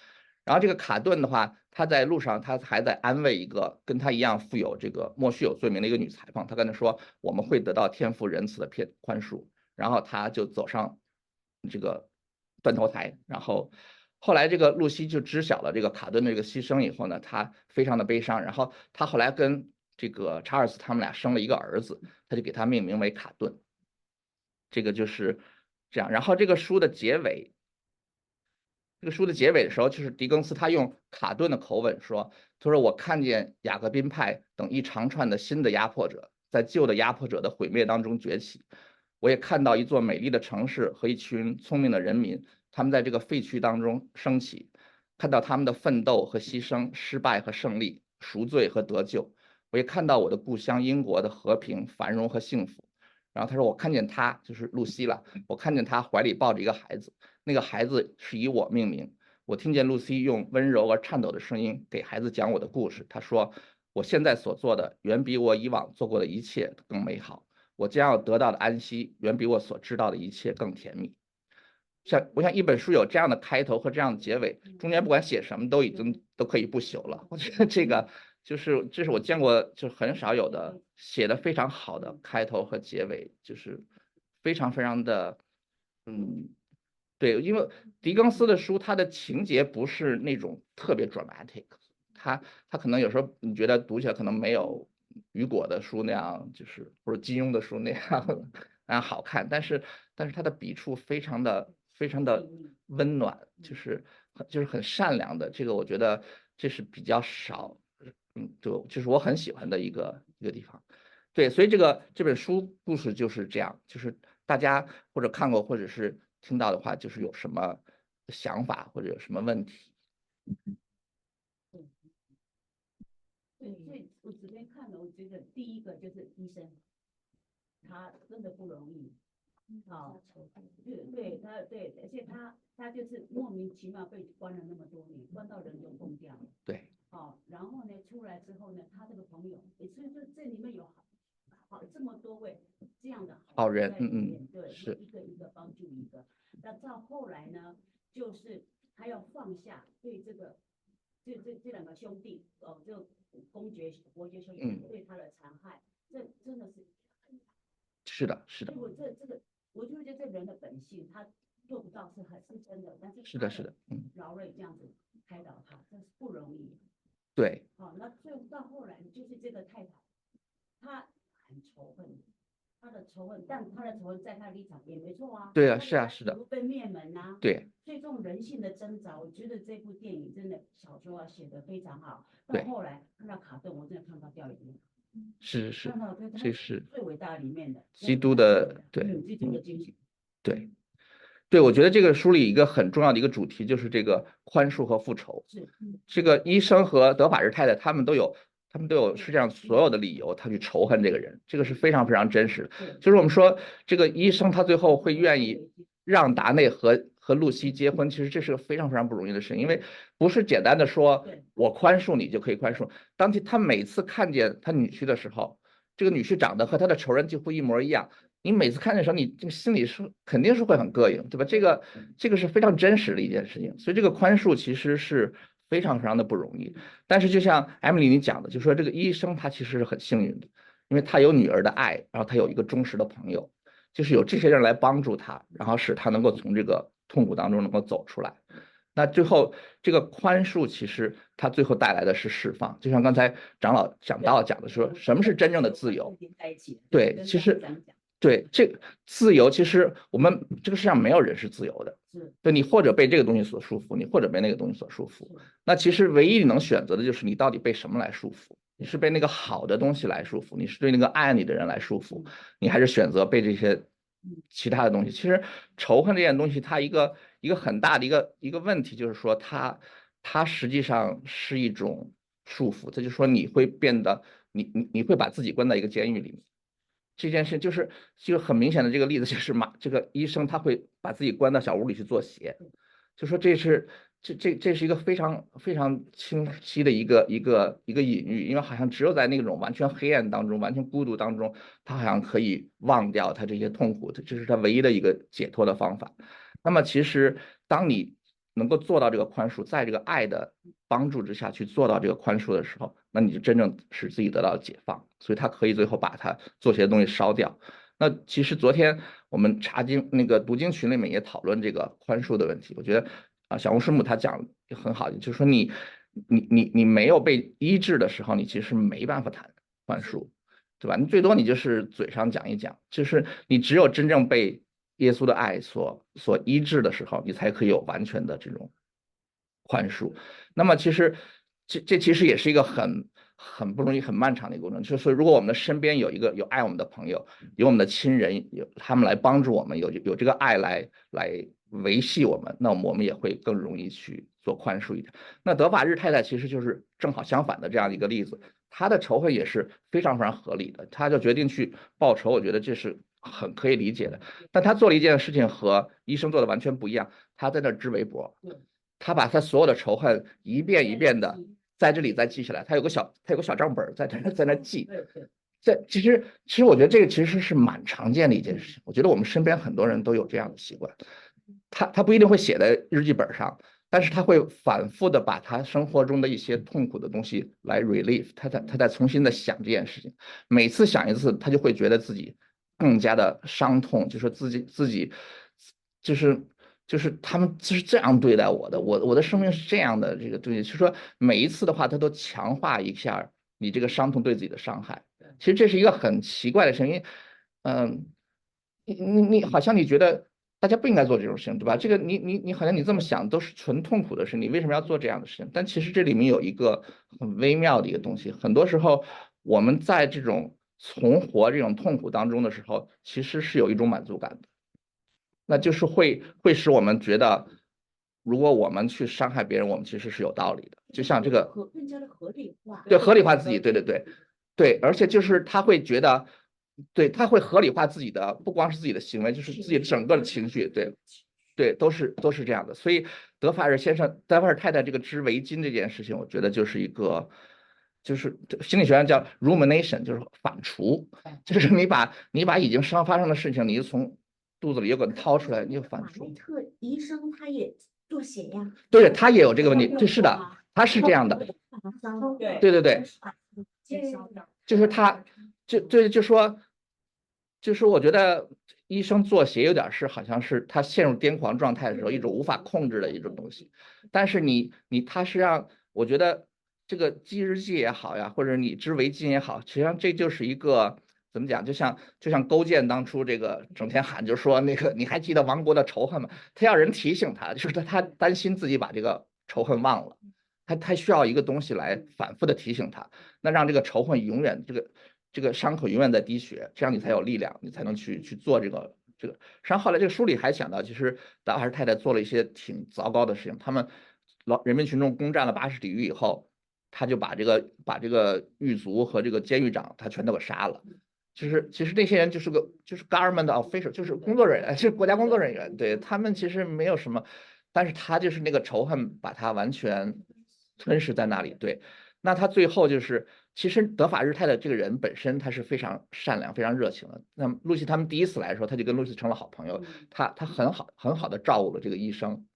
然后这个卡顿的话，他在路上他还在安慰一个跟他一样负有这个莫须有罪名的一个女裁缝，他跟他说我们会得到天赋仁慈的偏宽恕。然后他就走上这个断头台，然后。后来，这个露西就知晓了这个卡顿的这个牺牲以后呢，她非常的悲伤。然后她后来跟这个查尔斯他们俩生了一个儿子，他就给他命名为卡顿。这个就是这样。然后这个书的结尾，这个书的结尾的时候，就是狄更斯他用卡顿的口吻说：“他说我看见雅各宾派等一长串的新的压迫者在旧的压迫者的毁灭当中崛起，我也看到一座美丽的城市和一群聪明的人民。”他们在这个废墟当中升起，看到他们的奋斗和牺牲、失败和胜利、赎罪和得救。我也看到我的故乡英国的和平、繁荣和幸福。然后他说：“我看见他，就是露西了。我看见他怀里抱着一个孩子，那个孩子是以我命名。我听见露西用温柔而颤抖的声音给孩子讲我的故事。她说：我现在所做的远比我以往做过的一切更美好。我将要得到的安息远比我所知道的一切更甜蜜。”像我想一本书有这样的开头和这样的结尾，中间不管写什么都已经都可以不朽了。我 (laughs) 觉得这个就是这是我见过就很少有的写的非常好的开头和结尾，就是非常非常的嗯对，因为狄更斯的书他的情节不是那种特别 dramatic，他他可能有时候你觉得读起来可能没有雨果的书那样，就是或者金庸的书那样那样好看，但是但是他的笔触非常的。非常的温暖，就是很就是很善良的，这个我觉得这是比较少，嗯，就就是我很喜欢的一个一个地方，对，所以这个这本书故事就是这样，就是大家或者看过或者是听到的话，就是有什么想法或者有什么问题。对，所以我这边看了，我觉得第一个就是医生，他真的不容易。好，对对，他对，而且他他就是莫名其妙被关了那么多年，关到人都疯掉了。对，好，然后呢，出来之后呢，他这个朋友，所以说这里面有好好这么多位这样的好人，嗯嗯，对，是一个一个帮助一个。那到后来呢，就是他要放下对这个这这这两个兄弟，哦，这公爵伯爵兄弟对他的残害，这真的是是的，是的。结果这这个。我就觉得这人的本性，他做不到是很是真的，但是是的，是的，嗯，劳瑞这样子开导他，这是不容易。对。好，那最后到后来就是这个太太，她仇恨，他的仇恨，但他的仇恨在他的立场也没错啊。对啊是啊是的被灭门呐、对，所以这种人性的挣扎，我觉得这部电影真的小说啊写得非常好。对到后来看到卡顿，我真的看到掉眼泪。是是是这是最伟大里面的基督的对嗯，基督的精神。对，对，我觉得这个书里一个很重要的一个主题就是这个宽恕和复仇。是，这个医生和德法日太太他们都有，他们都有世界上所有的理由，他去仇恨这个人，这个是非常非常真实的。就是我们说这个医生他最后会愿意让达内和和露西结婚，其实这是个非常非常不容易的事情，因为不是简单的说我宽恕你就可以宽恕。当他他每次看见他女婿的时候，这个女婿长得和他的仇人几乎一模一样，你每次看见的时候，你这个心里是肯定是会很膈应，对吧？这个这个是非常真实的一件事情，所以这个宽恕其实是非常非常的不容易。但是就像艾米丽你讲的，就说这个医生他其实是很幸运的，因为他有女儿的爱，然后他有一个忠实的朋友，就是有这些人来帮助他，然后使他能够从这个痛苦当中能够走出来。那最后这个宽恕，其实它最后带来的是释放，就像刚才长老讲到讲的说，什么是真正的自由？对，其实对这个自由，其实我们这个世上没有人是自由的。是对你或者被这个东西所束缚，你或者被那个东西所束缚。那其实唯一你能选择的就是你到底被什么来束缚？你是被那个好的东西来束缚，你是对那个爱你的人来束缚，你还是选择被这些其他的东西？其实仇恨这件东西，它一个一个很大的一个一个问题就是说它它实际上是一种束缚，它就是说你会变得你你你会把自己关在一个监狱里面。这件事就是就很明显的这个例子，就是马这个医生他会把自己关到小屋里去做鞋，就说这是这这这是一个非常非常清晰的一个一个一个隐喻，因为好像只有在那种完全黑暗当中、完全孤独当中，他好像可以忘掉他这些痛苦，这这是他唯一的一个解脱的方法。那么其实当你能够做到这个宽恕，在这个爱的帮助之下去做到这个宽恕的时候，那你就真正使自己得到解放。所以他可以最后把他做些东西烧掉。那其实昨天我们查经那个读经群里面也讨论这个宽恕的问题。我觉得啊，小红师母她讲得很好，就是说你你你你没有被医治的时候，你其实没办法谈宽恕，对吧？你最多你就是嘴上讲一讲，就是你只有真正被耶稣的爱所所医治的时候，你才可以有完全的这种宽恕。那么其实这这其实也是一个很很不容易、很漫长的一个过程。就是说如果我们的身边有一个有爱我们的朋友，有我们的亲人，有他们来帮助我们，有有这个爱来来维系我们，那我们也会更容易去做宽恕一点。那德法日太太其实就是正好相反的这样一个例子，她的仇恨也是非常非常合理的，她就决定去报仇，我觉得这是很可以理解的。但他做了一件事情和医生做的完全不一样，他在那儿织围脖对，她把他所有的仇恨一遍一遍的在这里再记下来，他有个小他有个小账本儿在这在那记，对对。这其实其实我觉得这个其实是蛮常见的一件事情，我觉得我们身边很多人都有这样的习惯，他他不一定会写在日记本上，但是他会反复的把他生活中的一些痛苦的东西来 relieve，他在他在重新的想这件事情，每次想一次，他就会觉得自己更加的伤痛，就说自己自己就是就是他们就是这样对待我的，我我的生命是这样的这个东西，就是说每一次的话，他都强化一下你这个伤痛对自己的伤害。其实这是一个很奇怪的事情，因为，嗯，你你你好像你觉得大家不应该做这种事情，对吧？这个你你你好像你这么想都是纯痛苦的事，你为什么要做这样的事情？但其实这里面有一个很微妙的一个东西，很多时候我们在这种从活这种痛苦当中的时候，其实是有一种满足感的，那就是会会使我们觉得，如果我们去伤害别人，我们其实是有道理的，就像这个合更加的合理化，对，合理化自己，对对对，对，而且就是他会觉得，对，他会合理化自己的，不光是自己的行为，就是自己整个的情绪，对，对，都是都是这样的。所以德法尔先生、德法尔太太这个织围巾这件事情，我觉得就是一个，就是心理学上叫 rumination，就是反刍，(laughs) 就是你把你把已经伤发生的事情，你就从肚子里又给它掏出来，你就反刍。特医生他也做血呀，对，他也有这个问题，有对，是的，他是这样的。对对对对，就是他，就就，就说，就是我觉得医生做鞋有点是好像是他陷入癫狂状态的时候一种无法控制的一种东西，但是你你他是让我觉得这个记日记也好呀，或者你织围巾也好，实际上这就是一个怎么讲？就像就像勾践当初这个整天喊，就说那个你还记得亡国的仇恨吗？他要人提醒他，就是他他担心自己把这个仇恨忘了，他他需要一个东西来反复的提醒他，那让这个仇恨永远这个这个伤口永远在滴血，这样你才有力量，你才能去去做这个这个。实际上后来这个书里还讲到，其实达瓦尔太太做了一些挺糟糕的事情，他们老人民群众攻占了巴士底狱以后。他就把这个把这个狱卒和这个监狱长他全都给杀了，就是其实那些人就是个就是 government official，就是工作人员，就是国家工作人员，对他们其实没有什么，但是他就是那个仇恨把他完全吞噬在那里。对，那他最后就是其实德法日泰的这个人本身他是非常善良、非常热情的。那么露西他们第一次来的时候，他就跟露西成了好朋友，他他很好很好的照顾了这个医生。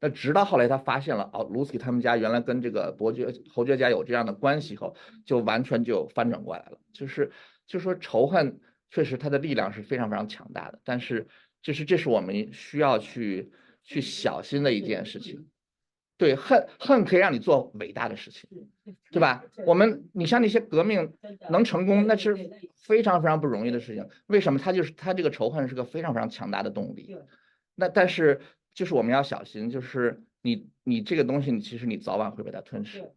那直到后来，他发现了哦，卢斯基他们家原来跟这个伯爵、侯爵家有这样的关系后，就完全就翻转过来了。就是，就说仇恨确实它的力量是非常非常强大的，但是就是这是我们需要去去小心的一件事情。对，恨恨可以让你做伟大的事情，对吧？我们你像那些革命能成功，那是非常非常不容易的事情。为什么？他就是他这个仇恨是个非常非常强大的动力。那但是。就是我们要小心，就是你你这个东西，你其实你早晚会被它吞噬，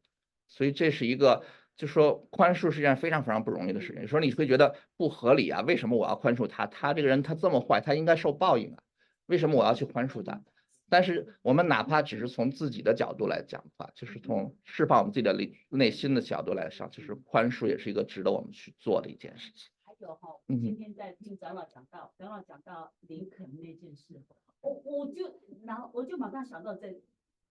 所以这是一个，就说宽恕是一件非常非常不容易的事情。有时候你会觉得不合理啊？为什么我要宽恕他？他这个人他这么坏，他应该受报应啊？为什么我要去宽恕他？但是我们哪怕只是从自己的角度来讲的话，就是从释放我们自己的内内心的角度来上，就是宽恕也是一个值得我们去做的一件事情。还有哈，今天在听长老讲到，长老讲到林肯那件事。我我就然后我就马上想到这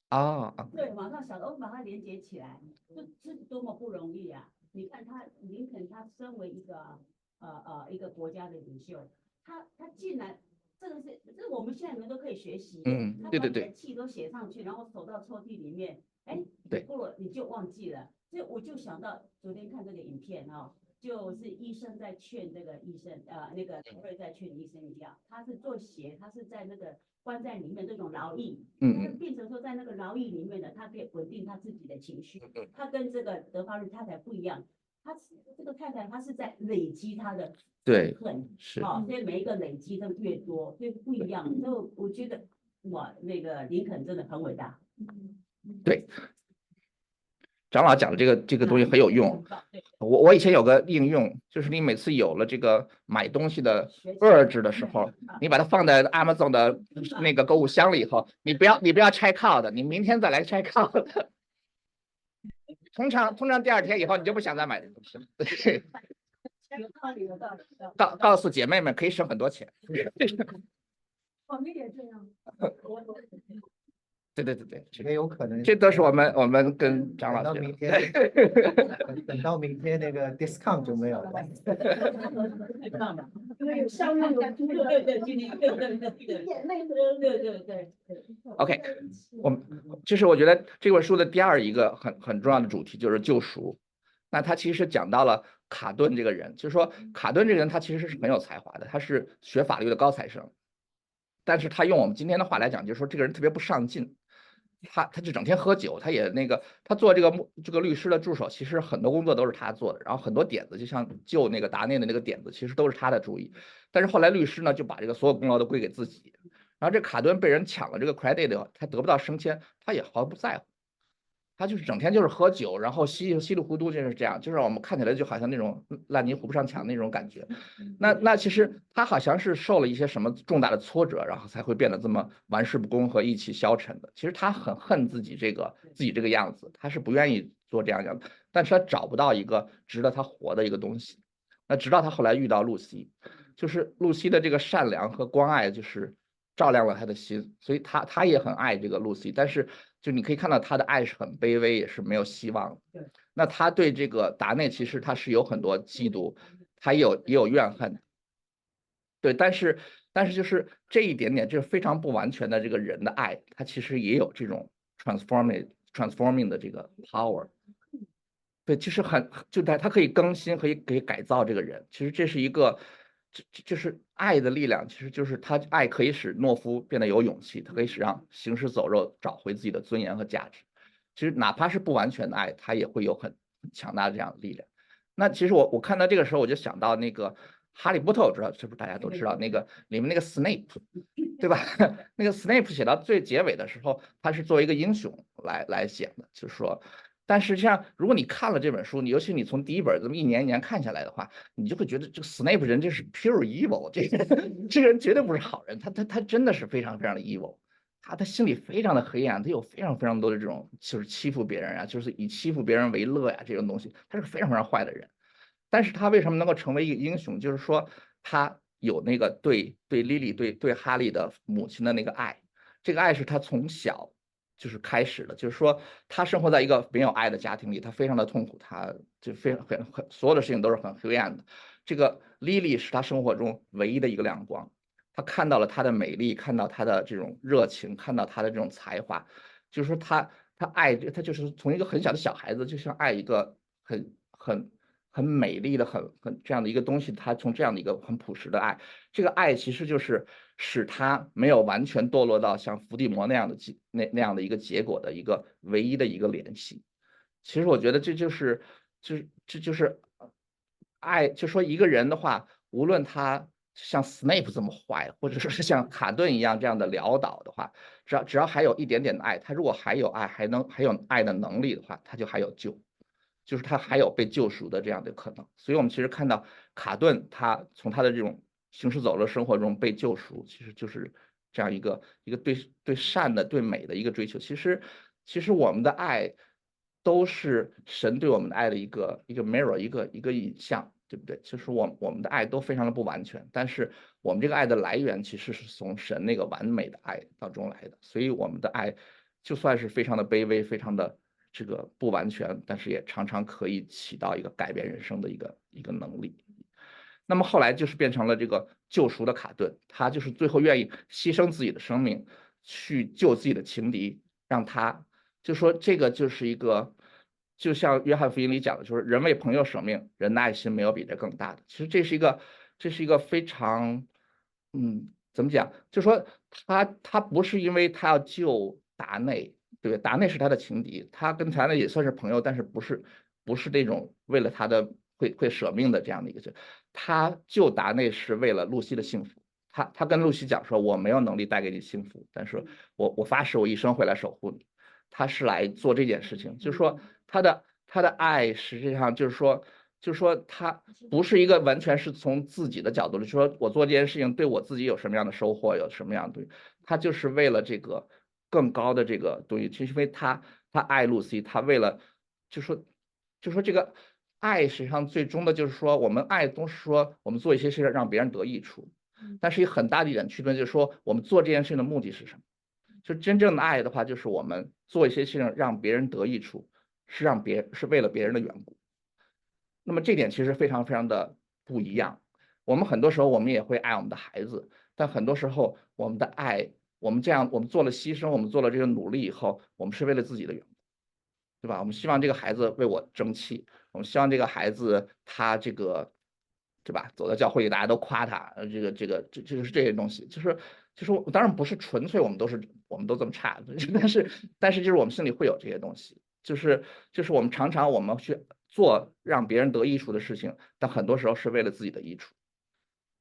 啊，对，马上想到我把它连接起来，这这是多么不容易啊！你看他林肯，他身为一个呃呃一个国家的领袖，他他竟然这个是这我们现在人都可以学习，嗯，对对对，气都写上去，然后走到抽屉里面，哎，对，过了你就忘记了，所以我就想到昨天看这个影片啊。就是医生在劝这个医生，呃，那个瑞在劝医生一样，他是做鞋，他是在那个关在里面这种劳役，嗯，变成说在那个劳役里面的，他可以稳定他自己的情绪。他跟这个德发日太太不一样，他这个太太他是在累积他的对恨，是，好，所以每一个累积的越多，所以不一样。所以我觉得，哇，那个林肯真的很伟大。对。长老讲的这个这个东西很有用，我我以前有个应用，就是你每次有了这个买东西的 urge 的时候，你把它放在 Amazon 的那个购物箱里以后，你不要你不要拆 card，你明天再来拆 card。通常通常第二天以后你就不想再买东西了。(laughs) 对，告告诉姐妹们可以省很多钱。我们也这样。对对对对，也有可能，这都是我们我们跟张老师。等到明天，(laughs) 等到明天那个 discount 就没有了。因为有商量有对对对对对对对对对对对。OK，我们就是我觉得这本书的第二一个很很重要的主题就是救赎。那他其实讲到了卡顿这个人，就是说卡顿这个人他其实是很有才华的，他是学法律的高材生，但是他用我们今天的话来讲，就是说这个人特别不上进。他他就整天喝酒，他也那个，他做这个这个律师的助手，其实很多工作都是他做的，然后很多点子，就像救那个达内的那个点子，其实都是他的主意。但是后来律师呢，就把这个所有功劳都归给自己，然后这卡顿被人抢了这个 credit，他得不到升迁，他也毫不在乎。他就是整天就是喝酒，然后稀稀里糊涂就是这样，就是我们看起来就好像那种烂泥糊不上墙那种感觉。那那其实他好像是受了一些什么重大的挫折，然后才会变得这么玩世不恭和意气消沉的。其实他很恨自己这个自己这个样子，他是不愿意做这样样的，但是他找不到一个值得他活的一个东西。那直到他后来遇到露西，就是露西的这个善良和关爱，就是照亮了他的心，所以他他也很爱这个露西，但是。就你可以看到他的爱是很卑微，也是没有希望。对，那他对这个达内其实他是有很多嫉妒，他也有也有怨恨。对，但是但是就是这一点点，就是非常不完全的这个人的爱，他其实也有这种 transforming transforming 的这个 power。对，其实很就他他可以更新，可以可以改造这个人。其实这是一个。这这就是爱的力量，其实就是他爱可以使懦夫变得有勇气，他可以使让行尸走肉找回自己的尊严和价值。其实哪怕是不完全的爱，他也会有很强大的这样的力量。那其实我我看到这个时候，我就想到那个《哈利波特》，我知道是不是大家都知道那个里面那个 Snape，对吧？(laughs) 那个 Snape 写到最结尾的时候，他是作为一个英雄来来写的，就是说。但实际上，如果你看了这本书，你尤其你从第一本这么一年一年看下来的话，你就会觉得这个 Snape 人这是 pure evil，这个 (laughs) 这个人绝对不是好人，他他他真的是非常非常的 evil，他他心里非常的黑暗，他有非常非常多的这种就是欺负别人啊，就是以欺负别人为乐呀这种东西，他是个非常非常坏的人。但是他为什么能够成为一个英雄？就是说他有那个对对 Lily 对对哈利的母亲的那个爱，这个爱是他从小。就是开始了，就是说他生活在一个没有爱的家庭里，他非常的痛苦，他就非常很很所有的事情都是很黑暗的。这个 Lily 是他生活中唯一的一个亮光，他看到了她的美丽，看到她的这种热情，看到她的这种才华，就是说他他爱他就是从一个很小的小孩子，就像爱一个很很。很美丽的，很很这样的一个东西，他从这样的一个很朴实的爱，这个爱其实就是使他没有完全堕落到像伏地魔那样的结那那样的一个结果的一个唯一的一个联系。其实我觉得这就是就是这就是爱，就说一个人的话，无论他像 Snape 这么坏，或者说是像卡顿一样这样的潦倒的话，只要只要还有一点点的爱，他如果还有爱，还能还有爱的能力的话，他就还有救。就是他还有被救赎的这样的可能，所以我们其实看到卡顿他从他的这种行尸走肉生活中被救赎，其实就是这样一个一个对对善的对美的一个追求。其实其实我们的爱都是神对我们的爱的一个一个 mirror，一个一个影像，对不对？其实我我们的爱都非常的不完全，但是我们这个爱的来源其实是从神那个完美的爱当中来的，所以我们的爱就算是非常的卑微，非常的。这个不完全，但是也常常可以起到一个改变人生的一个一个能力。那么后来就是变成了这个救赎的卡顿，他就是最后愿意牺牲自己的生命去救自己的情敌，让他就说这个就是一个，就像约翰福音里讲的，就是人为朋友舍命，人的爱心没有比这更大的。其实这是一个，这是一个非常，嗯，怎么讲？就说他他不是因为他要救达内。对，达内是他的情敌，他跟达内也算是朋友，但是不是不是那种为了他的会会舍命的这样的一个，他就达内是为了露西的幸福，他他跟露西讲说，我没有能力带给你幸福，但是我我发誓我一生会来守护你，他是来做这件事情，就是说他的他的爱实际上就是说就是说他不是一个完全是从自己的角度，就是说我做这件事情对我自己有什么样的收获，有什么样的，他就是为了这个。更高的这个东西，其实因为他他爱露西，他为了就说就说这个爱实际上最终的就是说我们爱都是说我们做一些事情让别人得益处，但是一个很大的一点区别就是说我们做这件事情的目的是什么？就真正的爱的话，就是我们做一些事情让别人得益处，是让别是为了别人的缘故。那么这点其实非常非常的不一样。我们很多时候我们也会爱我们的孩子，但很多时候我们的爱。我们这样，我们做了牺牲，我们做了这个努力以后，我们是为了自己的缘故，对吧？我们希望这个孩子为我争气，我们希望这个孩子他这个，对吧？走到教会里，大家都夸他，这个这个这这就是这些东西，就是就是当然不是纯粹我们都是我们都这么差，(laughs) 但是但是就是我们心里会有这些东西，就是就是我们常常我们去做让别人得益处的事情，但很多时候是为了自己的益处。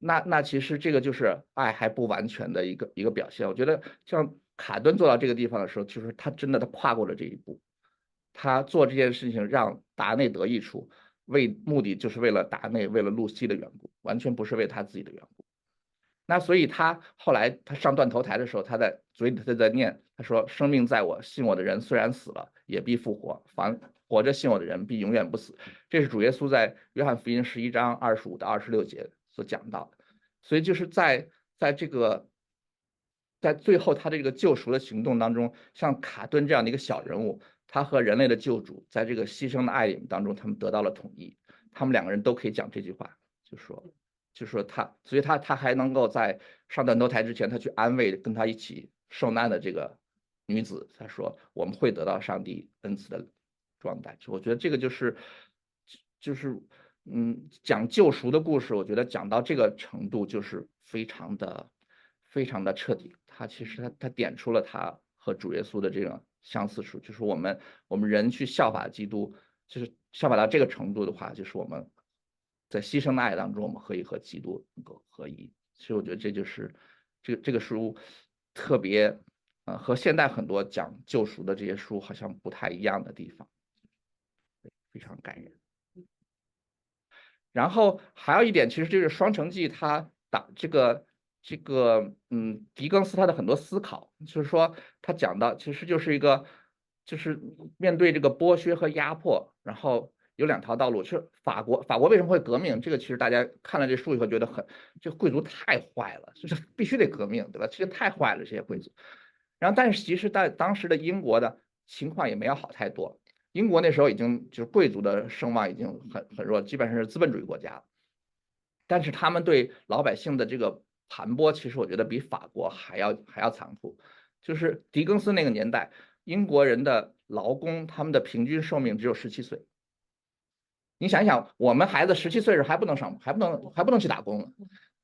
那那其实这个就是爱还不完全的一个一个表现。我觉得像卡顿做到这个地方的时候，就是他真的他跨过了这一步，他做这件事情让达内得益处，为目的就是为了达内，为了露西的缘故，完全不是为他自己的缘故。那所以他后来他上断头台的时候，他在嘴里他在念，他说：“生命在我，信我的人虽然死了，也必复活；凡活着信我的人，必永远不死。”这是主耶稣在约翰福音十一章二十五到二十六节。所讲到的，所以就是在在这个在最后他的这个救赎的行动当中，像卡顿这样的一个小人物，他和人类的救主在这个牺牲的爱里面当中，他们得到了统一。他们两个人都可以讲这句话，就说就说他，所以他他还能够在上断头台之前，他去安慰跟他一起受难的这个女子，他说我们会得到上帝恩赐的状态。我觉得这个就是就是。嗯，讲救赎的故事，我觉得讲到这个程度就是非常的、非常的彻底。他其实他他点出了他和主耶稣的这个相似处，就是我们我们人去效法基督，就是效法到这个程度的话，就是我们在牺牲的爱当中，我们可以和基督能够合一。其实我觉得这就是这个这个书特别呃和现代很多讲救赎的这些书好像不太一样的地方，非常感人。然后还有一点，其实就是《双城记》它打这个这个嗯，狄更斯他的很多思考，就是说他讲到其实就是一个就是面对这个剥削和压迫，然后有两条道路。是法国法国为什么会革命？这个其实大家看了这书以后觉得很，这贵族太坏了，就是 (laughs) 必须得革命，对吧？这个太坏了，这些贵族。然后但是其实在当时的英国的情况也没有好太多。英国那时候已经就是贵族的声望已经很很弱，基本上是资本主义国家。但是他们对老百姓的这个盘剥，其实我觉得比法国还要还要残酷。就是狄更斯那个年代，英国人的劳工他们的平均寿命只有十七岁。你想想，我们孩子十七岁时还不能上，还不能还不能去打工，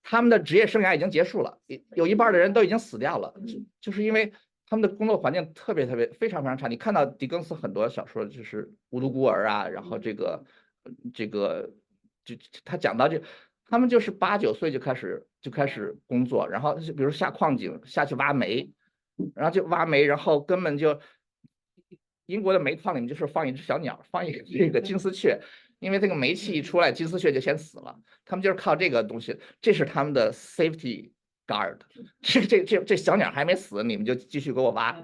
他们的职业生涯已经结束了，有一半的人都已经死掉了，就是因为。他们的工作环境特别特别非常非常差。你看到狄更斯很多小说就是无独孤儿啊，然后这个这个就他讲到这，他们就是八九岁就开始就开始工作，然后比如下矿井下去挖煤，然后就挖煤，然后根本就英国的煤矿里面就是放一只小鸟，放一个这个金丝雀，因为这个煤气一出来，金丝雀就先死了。他们就是靠这个东西，这是他们的 safety。guard，这这这这小鸟还没死，你们就继续给我挖，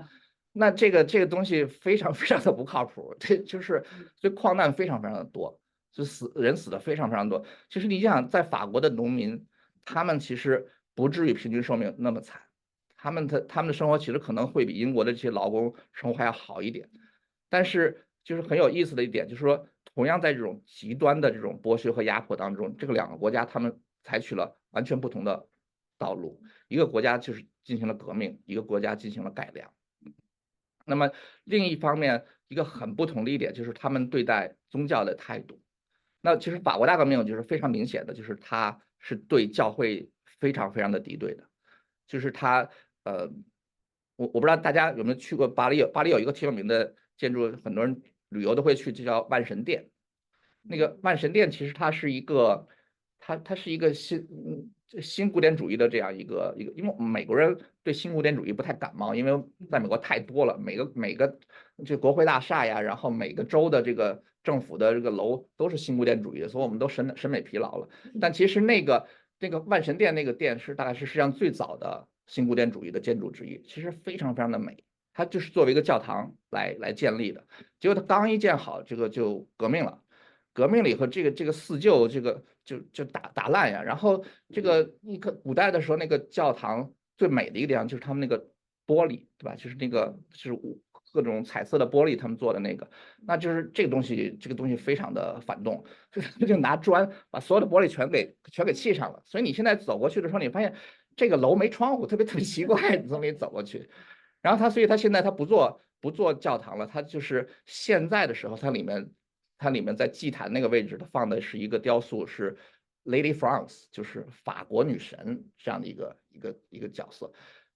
那这个这个东西非常非常的不靠谱，这就是所以矿难非常非常的多，就死人死的非常非常多。其实你想，在法国的农民，他们其实不至于平均寿命那么惨，他们的他们的生活其实可能会比英国的这些劳工生活还要好一点。但是就是很有意思的一点，就是说，同样在这种极端的这种剥削和压迫当中，这个两个国家他们采取了完全不同的。道路，一个国家就是进行了革命，一个国家进行了改良。那么另一方面，一个很不同的一点就是他们对待宗教的态度。那其实法国大革命就是非常明显的，就是他是对教会非常非常的敌对的。就是他呃，我我不知道大家有没有去过巴黎，巴黎有一个挺有名的建筑，很多人旅游都会去，就叫万神殿。那个万神殿其实它是一个，它它是一个新。新古典主义的这样一个一个，因为美国人对新古典主义不太感冒，因为在美国太多了，每个每个就国会大厦呀，然后每个州的这个政府的这个楼都是新古典主义的，所以我们都审审美疲劳了。但其实那个那个万神殿那个殿是大概是世界上最早的新古典主义的建筑之一，其实非常非常的美，它就是作为一个教堂来来建立的。结果它刚一建好，这个就革命了。革命了以后，这个这个四旧这个就就打打烂呀。然后这个一个古代的时候，那个教堂最美的一个地方就是他们那个玻璃，对吧？就是那个就是各种彩色的玻璃，他们做的那个，那就是这个东西，这个东西非常的反动，就就拿砖把所有的玻璃全给全给砌上了。所以你现在走过去的时候，你发现这个楼没窗户，特别特别奇怪，你这么一走过去。然后他，所以他现在他不做不做教堂了，他就是现在的时候，它里面。它里面在祭坛那个位置，他放的是一个雕塑，是 Lady France，就是法国女神这样的一个一个一个角色，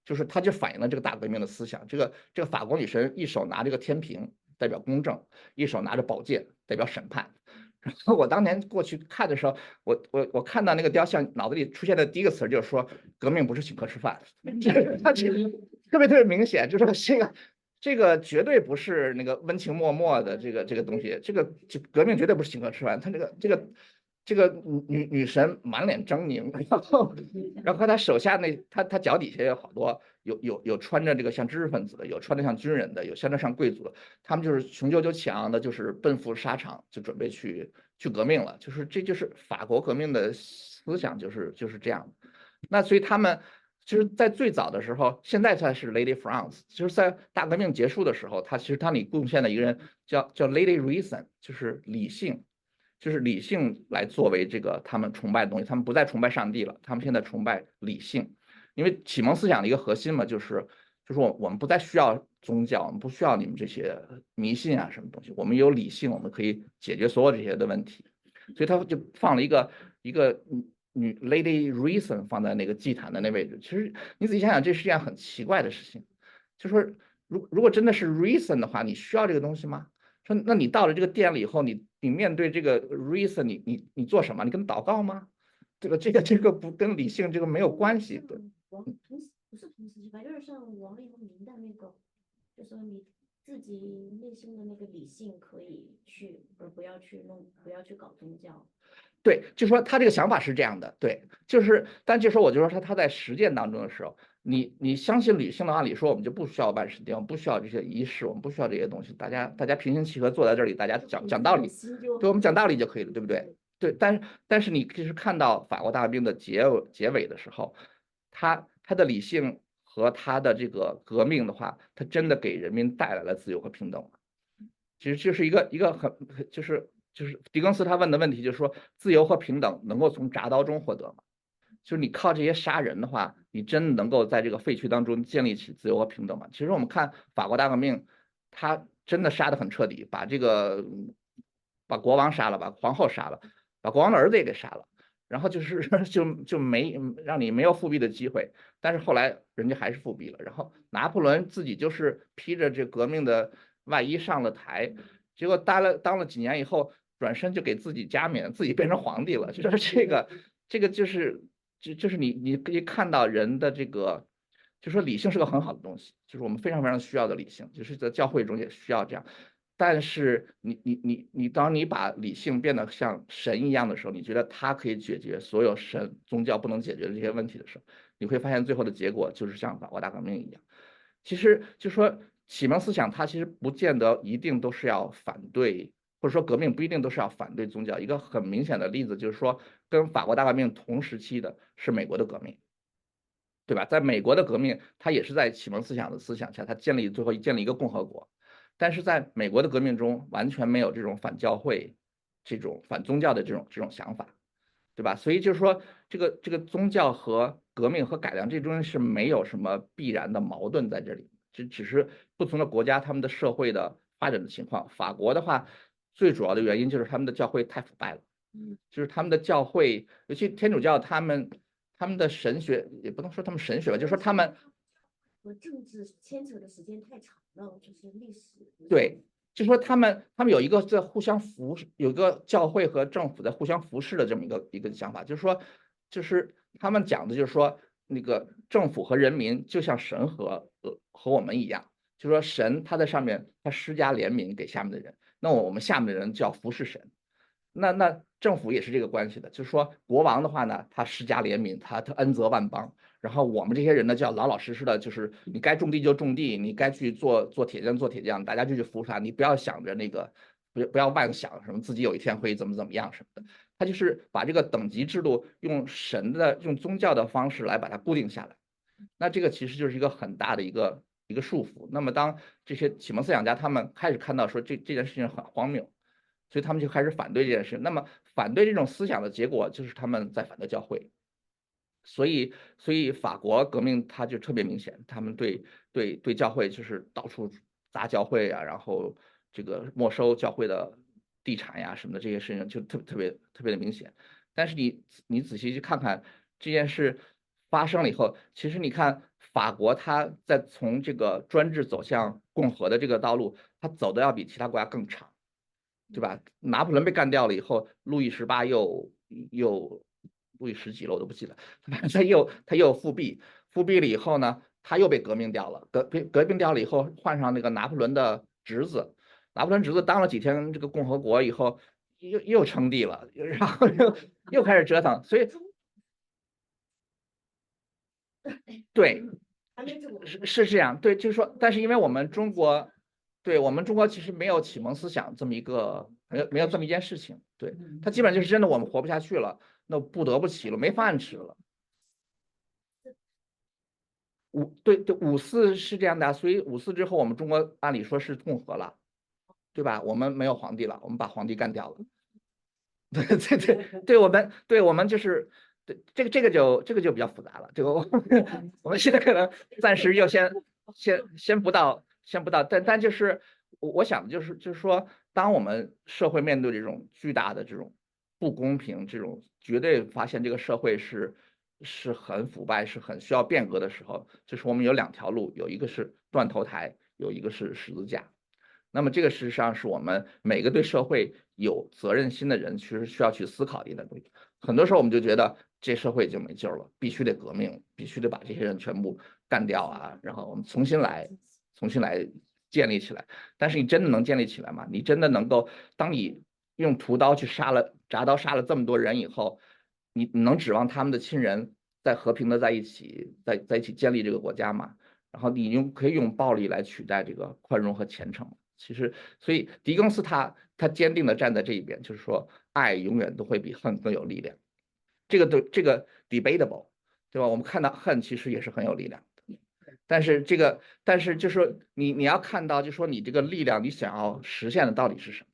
就是它就反映了这个大革命的思想。这个这个法国女神一手拿这个天平代表公正，一手拿着宝剑代表审判。(laughs) 然后我当年过去看的时候，我我我看到那个雕像，脑子里出现的第一个词就是说，革命不是请客吃饭，(laughs) 它其实特别特别明显，就是这个。这个绝对不是那个温情脉脉的这个这个东西，这个革命绝对不是请客吃饭。他这个这个这个女女神满脸狰狞，然后然后她手下那她她脚底下有好多有有有穿着这个像知识分子的，有穿着像军人的，有穿着像贵族的，他们就是雄赳赳气昂的，就是奔赴沙场，就准备去去革命了。就是这就是法国革命的思想，就是就是这样。那所以他们。就是在最早的时候，现在才是 Lady France。就是在大革命结束的时候，他其实他里贡献的一个人叫叫 Lady Reason，就是理性，就是理性来作为这个他们崇拜的东西。他们不再崇拜上帝了，他们现在崇拜理性。因为启蒙思想的一个核心嘛，就是就是我我们不再需要宗教，我们不需要你们这些迷信啊什么东西，我们有理性，我们可以解决所有这些的问题。所以他就放了一个一个嗯。女 Lady Reason 放在那个祭坛的那位置，其实你仔细想想，这是一件很奇怪的事情。就说，如如果真的是 Reason 的话，你需要这个东西吗？说那你到了这个店里以后，你你面对这个 reason，你你你做什么？你跟祷告吗？这个这个这个不跟理性这个没有关系的。王同时不是同时期吧，就是像王力宏您的那个，就说你自己内心的那个理性可以去，而不要去弄，不要去搞宗教。对，就说他这个想法是这样的，对，就是，但就说我就说他他在实践当中的时候，你你相信理性的话，理说我们就不需要万圣节，我们不需要这些仪式，我们不需要这些东西，大家大家平心气和坐在这里，大家讲讲道理，对我们讲道理就可以了，对不对？对，但是但是你其实看到法国大革命的结尾结尾的时候，他他的理性和他的这个革命的话，他真的给人民带来了自由和平等。其实就是一个一个很就是就是狄更斯他问的问题，就是说自由和平等能够从铡刀中获得吗？就是你靠这些杀人的话，你真的能够在这个废墟当中建立起自由和平等吗？其实我们看法国大革命，他真的杀得很彻底，把这个把国王杀了，把皇后杀了。把国王的儿子也给杀了，然后就是 (laughs) 就就没让你没有复辟的机会，但是后来人家还是复辟了。然后拿破仑自己就是披着这革命的外衣上了台，结果当了当了几年以后，转身就给自己加冕，自己变成皇帝了。就是这个这个就是就就是你你可以看到人的这个，就说理性是个很好的东西，就是我们非常非常需要的理性，就是在教会中也需要这样。但是你你你你，当你把理性变得像神一样的时候，你觉得它可以解决所有神宗教不能解决的这些问题的时候，你会发现最后的结果就是像法国大革命一样。其实就说启蒙思想，它其实不见得一定都是要反对，或者说革命不一定都是要反对宗教。一个很明显的例子就是说，跟法国大革命同时期的是美国的革命，对吧？在美国的革命，它也是在启蒙思想的思想下，它建立最后建立一个共和国。但是在美国的革命中，完全没有这种反教会、这种反宗教的这种这种想法，对吧？所以就是说，这个这个宗教和革命和改良这中间是没有什么必然的矛盾在这里，只只是不同的国家他们的社会的发展的情况。法国的话，最主要的原因就是他们的教会太腐败了，就是他们的教会，尤其天主教，他们他们的神学也不能说他们神学吧，就是说他们。和政治牵扯的时间太长了，就是历史。对，就说他们他们有一个在互相扶，有一个教会和政府在互相服侍的这么一个一个想法，就是说，就是他们讲的就是说，那个政府和人民就像神和呃和我们一样，就说神他在上面他施加怜悯给下面的人，那我们下面的人就要服侍神。那那政府也是这个关系的，就是说国王的话呢，他施加怜悯，他他恩泽万邦。然后我们这些人呢，就要老老实实的，就是你该种地就种地，你该去做做铁匠做铁匠，大家就去服他，你不要想着那个，不不要妄想什么自己有一天会怎么怎么样什么的。他就是把这个等级制度用神的用宗教的方式来把它固定下来。那这个其实就是一个很大的一个一个束缚。那么当这些启蒙思想家他们开始看到说这这件事情很荒谬，所以他们就开始反对这件事。那么反对这种思想的结果就是他们在反对教会。所以，所以法国革命它就特别明显，他们对对对教会就是到处砸教会啊，然后这个没收教会的地产呀什么的这些事情就特特别特别的明显。但是你你仔细去看看这件事发生了以后，其实你看法国它在从这个专制走向共和的这个道路，它走的要比其他国家更长，对吧？拿破仑被干掉了以后，路易十八又又。路易十几了，我都不记得。反正他又他又复辟，复辟了以后呢，他又被革命掉了。革被革命掉了以后，换上那个拿破仑的侄子，拿破仑侄子当了几天这个共和国以后，又又称帝了，然后又 (laughs) 又开始折腾。所以，对，是是这样。对，就是说，但是因为我们中国，对我们中国其实没有启蒙思想这么一个，没有没有这么一件事情。对他基本上就是真的，我们活不下去了。那不得不起了，没饭吃了。五对对，五四是这样的，所以五四之后，我们中国按理说是共和了，对吧？我们没有皇帝了，我们把皇帝干掉了。(laughs) 对对对，对我们对我们就是对这个这个就这个就比较复杂了。这个我 (laughs) 我们现在可能暂时就先先先不到先不到，但但就是我我想的就是就是说，当我们社会面对这种巨大的这种不公平这种。绝对发现这个社会是是很腐败，是很需要变革的时候，就是我们有两条路，有一个是断头台，有一个是十字架。那么这个事实上是我们每个对社会有责任心的人，其实需要去思考的一个东西。很多时候我们就觉得这社会已经没救了，必须得革命，必须得把这些人全部干掉啊，然后我们重新来，重新来建立起来。但是你真的能建立起来吗？你真的能够？当你用屠刀去杀了、铡刀杀了这么多人以后，你能指望他们的亲人在和平的在一起，在在一起建立这个国家吗？然后你用可以用暴力来取代这个宽容和虔诚？其实，所以狄更斯他他坚定的站在这一边，就是说爱永远都会比恨更有力量。这个都这个 debatable，对吧？我们看到恨其实也是很有力量，但是这个但是就是说你你要看到，就是说你这个力量你想要实现的到底是什么？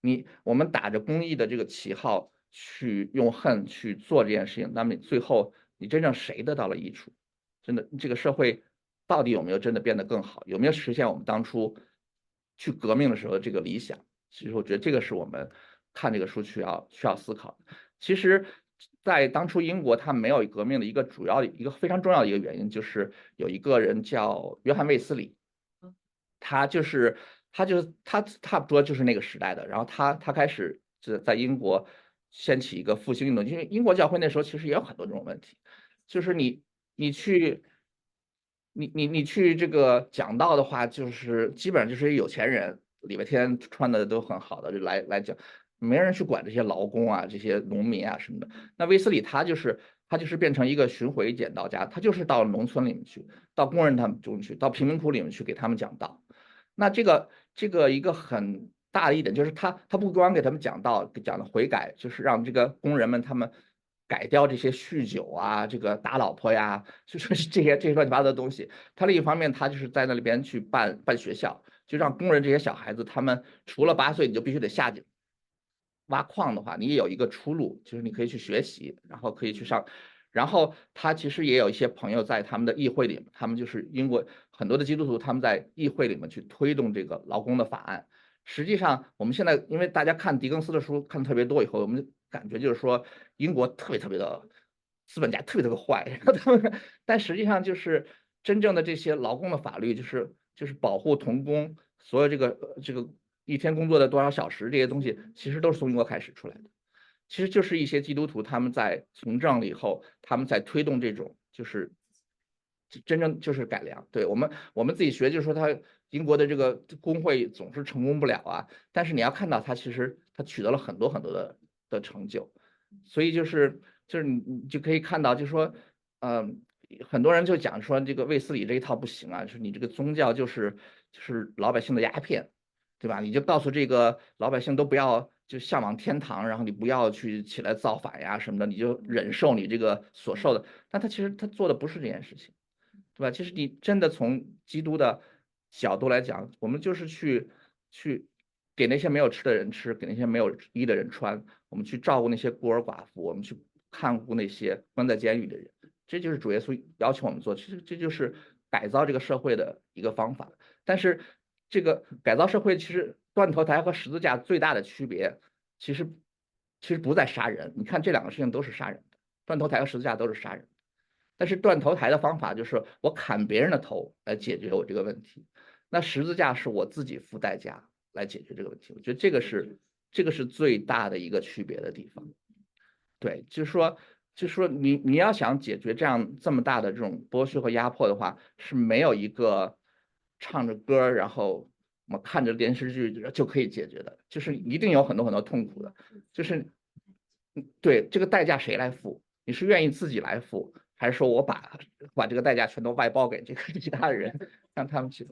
你我们打着公益的这个旗号去用恨去做这件事情，那么最后你真正谁得到了益处？真的这个社会到底有没有真的变得更好？有没有实现我们当初？去革命的时候，这个理想，其实我觉得这个是我们看这个书需要需要思考的。其实，在当初英国，它没有革命的一个主要的一个非常重要的一个原因，就是有一个人叫约翰卫斯理，他就是他就是他差不多就是那个时代的，然后他他开始在在英国掀起一个复兴运动，因为英国教会那时候其实也有很多这种问题，就是你你去。你你你去这个讲道的话，就是基本上就是有钱人，礼拜天穿的都很好的就来来讲，没人去管这些劳工啊、这些农民啊什么的。那威斯理他就是他就是变成一个巡回讲道家，他就是到农村里面去，到工人他们中去，到贫民窟里面去给他们讲道。那这个这个一个很大的一点就是他他不光给他们讲道，讲的悔改，就是让这个工人们他们。改掉这些酗酒啊，这个打老婆呀，就说是 (laughs) 这些这些乱七八糟的东西。他另一方面，他就是在那里边去办办学校，就让工人这些小孩子，他们除了八岁你就必须得下井挖矿的话，你也有一个出路，就是你可以去学习，然后可以去上。然后他其实也有一些朋友在他们的议会里，他们就是英国很多的基督徒，他们在议会里面去推动这个劳工的法案。实际上，我们现在因为大家看狄更斯的书看的特别多以后，我们。感觉就是说，英国特别特别的资本家特别特别坏，(laughs) 但实际上就是真正的这些劳工的法律，就是就是保护童工，所有这个这个一天工作的多少小时这些东西，其实都是从英国开始出来的。其实就是一些基督徒他们在从政了以后，他们在推动这种就是真正就是改良。对我们我们自己学就是说，他英国的这个工会总是成功不了啊，但是你要看到他其实他取得了很多很多的。的成就，所以就是就是你你就可以看到，就是说，嗯，很多人就讲说这个卫斯理这一套不行啊，就是你这个宗教就是就是老百姓的鸦片，对吧？你就告诉这个老百姓都不要就向往天堂，然后你不要去起来造反呀什么的，你就忍受你这个所受的。但他其实他做的不是这件事情，对吧？其实你真的从基督的角度来讲，我们就是去去。给那些没有吃的人吃，给那些没有衣的人穿，我们去照顾那些孤儿寡妇，我们去看护那些关在监狱的人，这就是主耶稣要求我们做。其实这就是改造这个社会的一个方法。但是这个改造社会，其实断头台和十字架最大的区别，其实其实不在杀人。你看这两个事情都是杀人的，断头台和十字架都是杀人。但是断头台的方法就是我砍别人的头来解决我这个问题，那十字架是我自己付代价。来解决这个问题，我觉得这个是这个是最大的一个区别的地方。对，就是说，就是说，你你要想解决这样这么大的这种剥削和压迫的话，是没有一个唱着歌然后我们看着电视剧就可以解决的，就是一定有很多很多痛苦的。就是，对这个代价谁来付？你是愿意自己来付，还是说我把把这个代价全都外包给这个 (laughs) 其他的人，让他们去？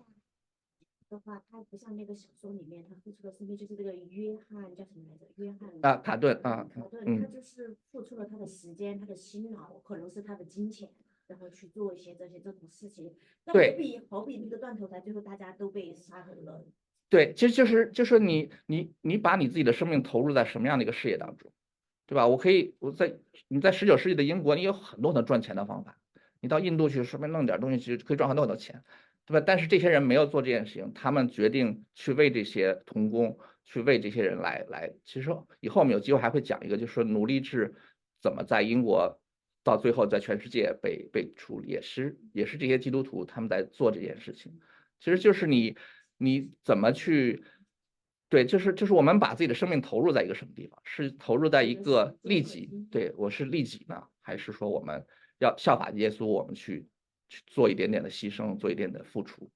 的话，他不像那个小说里面，他付出的生命就是这个约翰叫什么来着？约翰啊，卡顿啊，卡顿，他就是付出了他的时间、他的辛劳，可能是他的金钱，然后去做一些这些这种事情。那，好比好比那个断头台，最后大家都被杀死了。对，其实就是就是你你你把你自己的生命投入在什么样的一个事业当中，对吧？我可以我在你在十九世纪的英国，你有很多很多赚钱的方法。你到印度去，随便弄点东西，其实可以赚很多很多钱。对吧？但是这些人没有做这件事情，他们决定去为这些童工，去为这些人来来。其实以后我们有机会还会讲一个，就是说奴隶制怎么在英国到最后在全世界被被处理，也是也是这些基督徒他们在做这件事情。其实就是你你怎么去？对，就是就是我们把自己的生命投入在一个什么地方？是投入在一个利己，对我是利己呢，还是说我们要效法耶稣，我们去去做一点点的牺牲，做一点点的付出？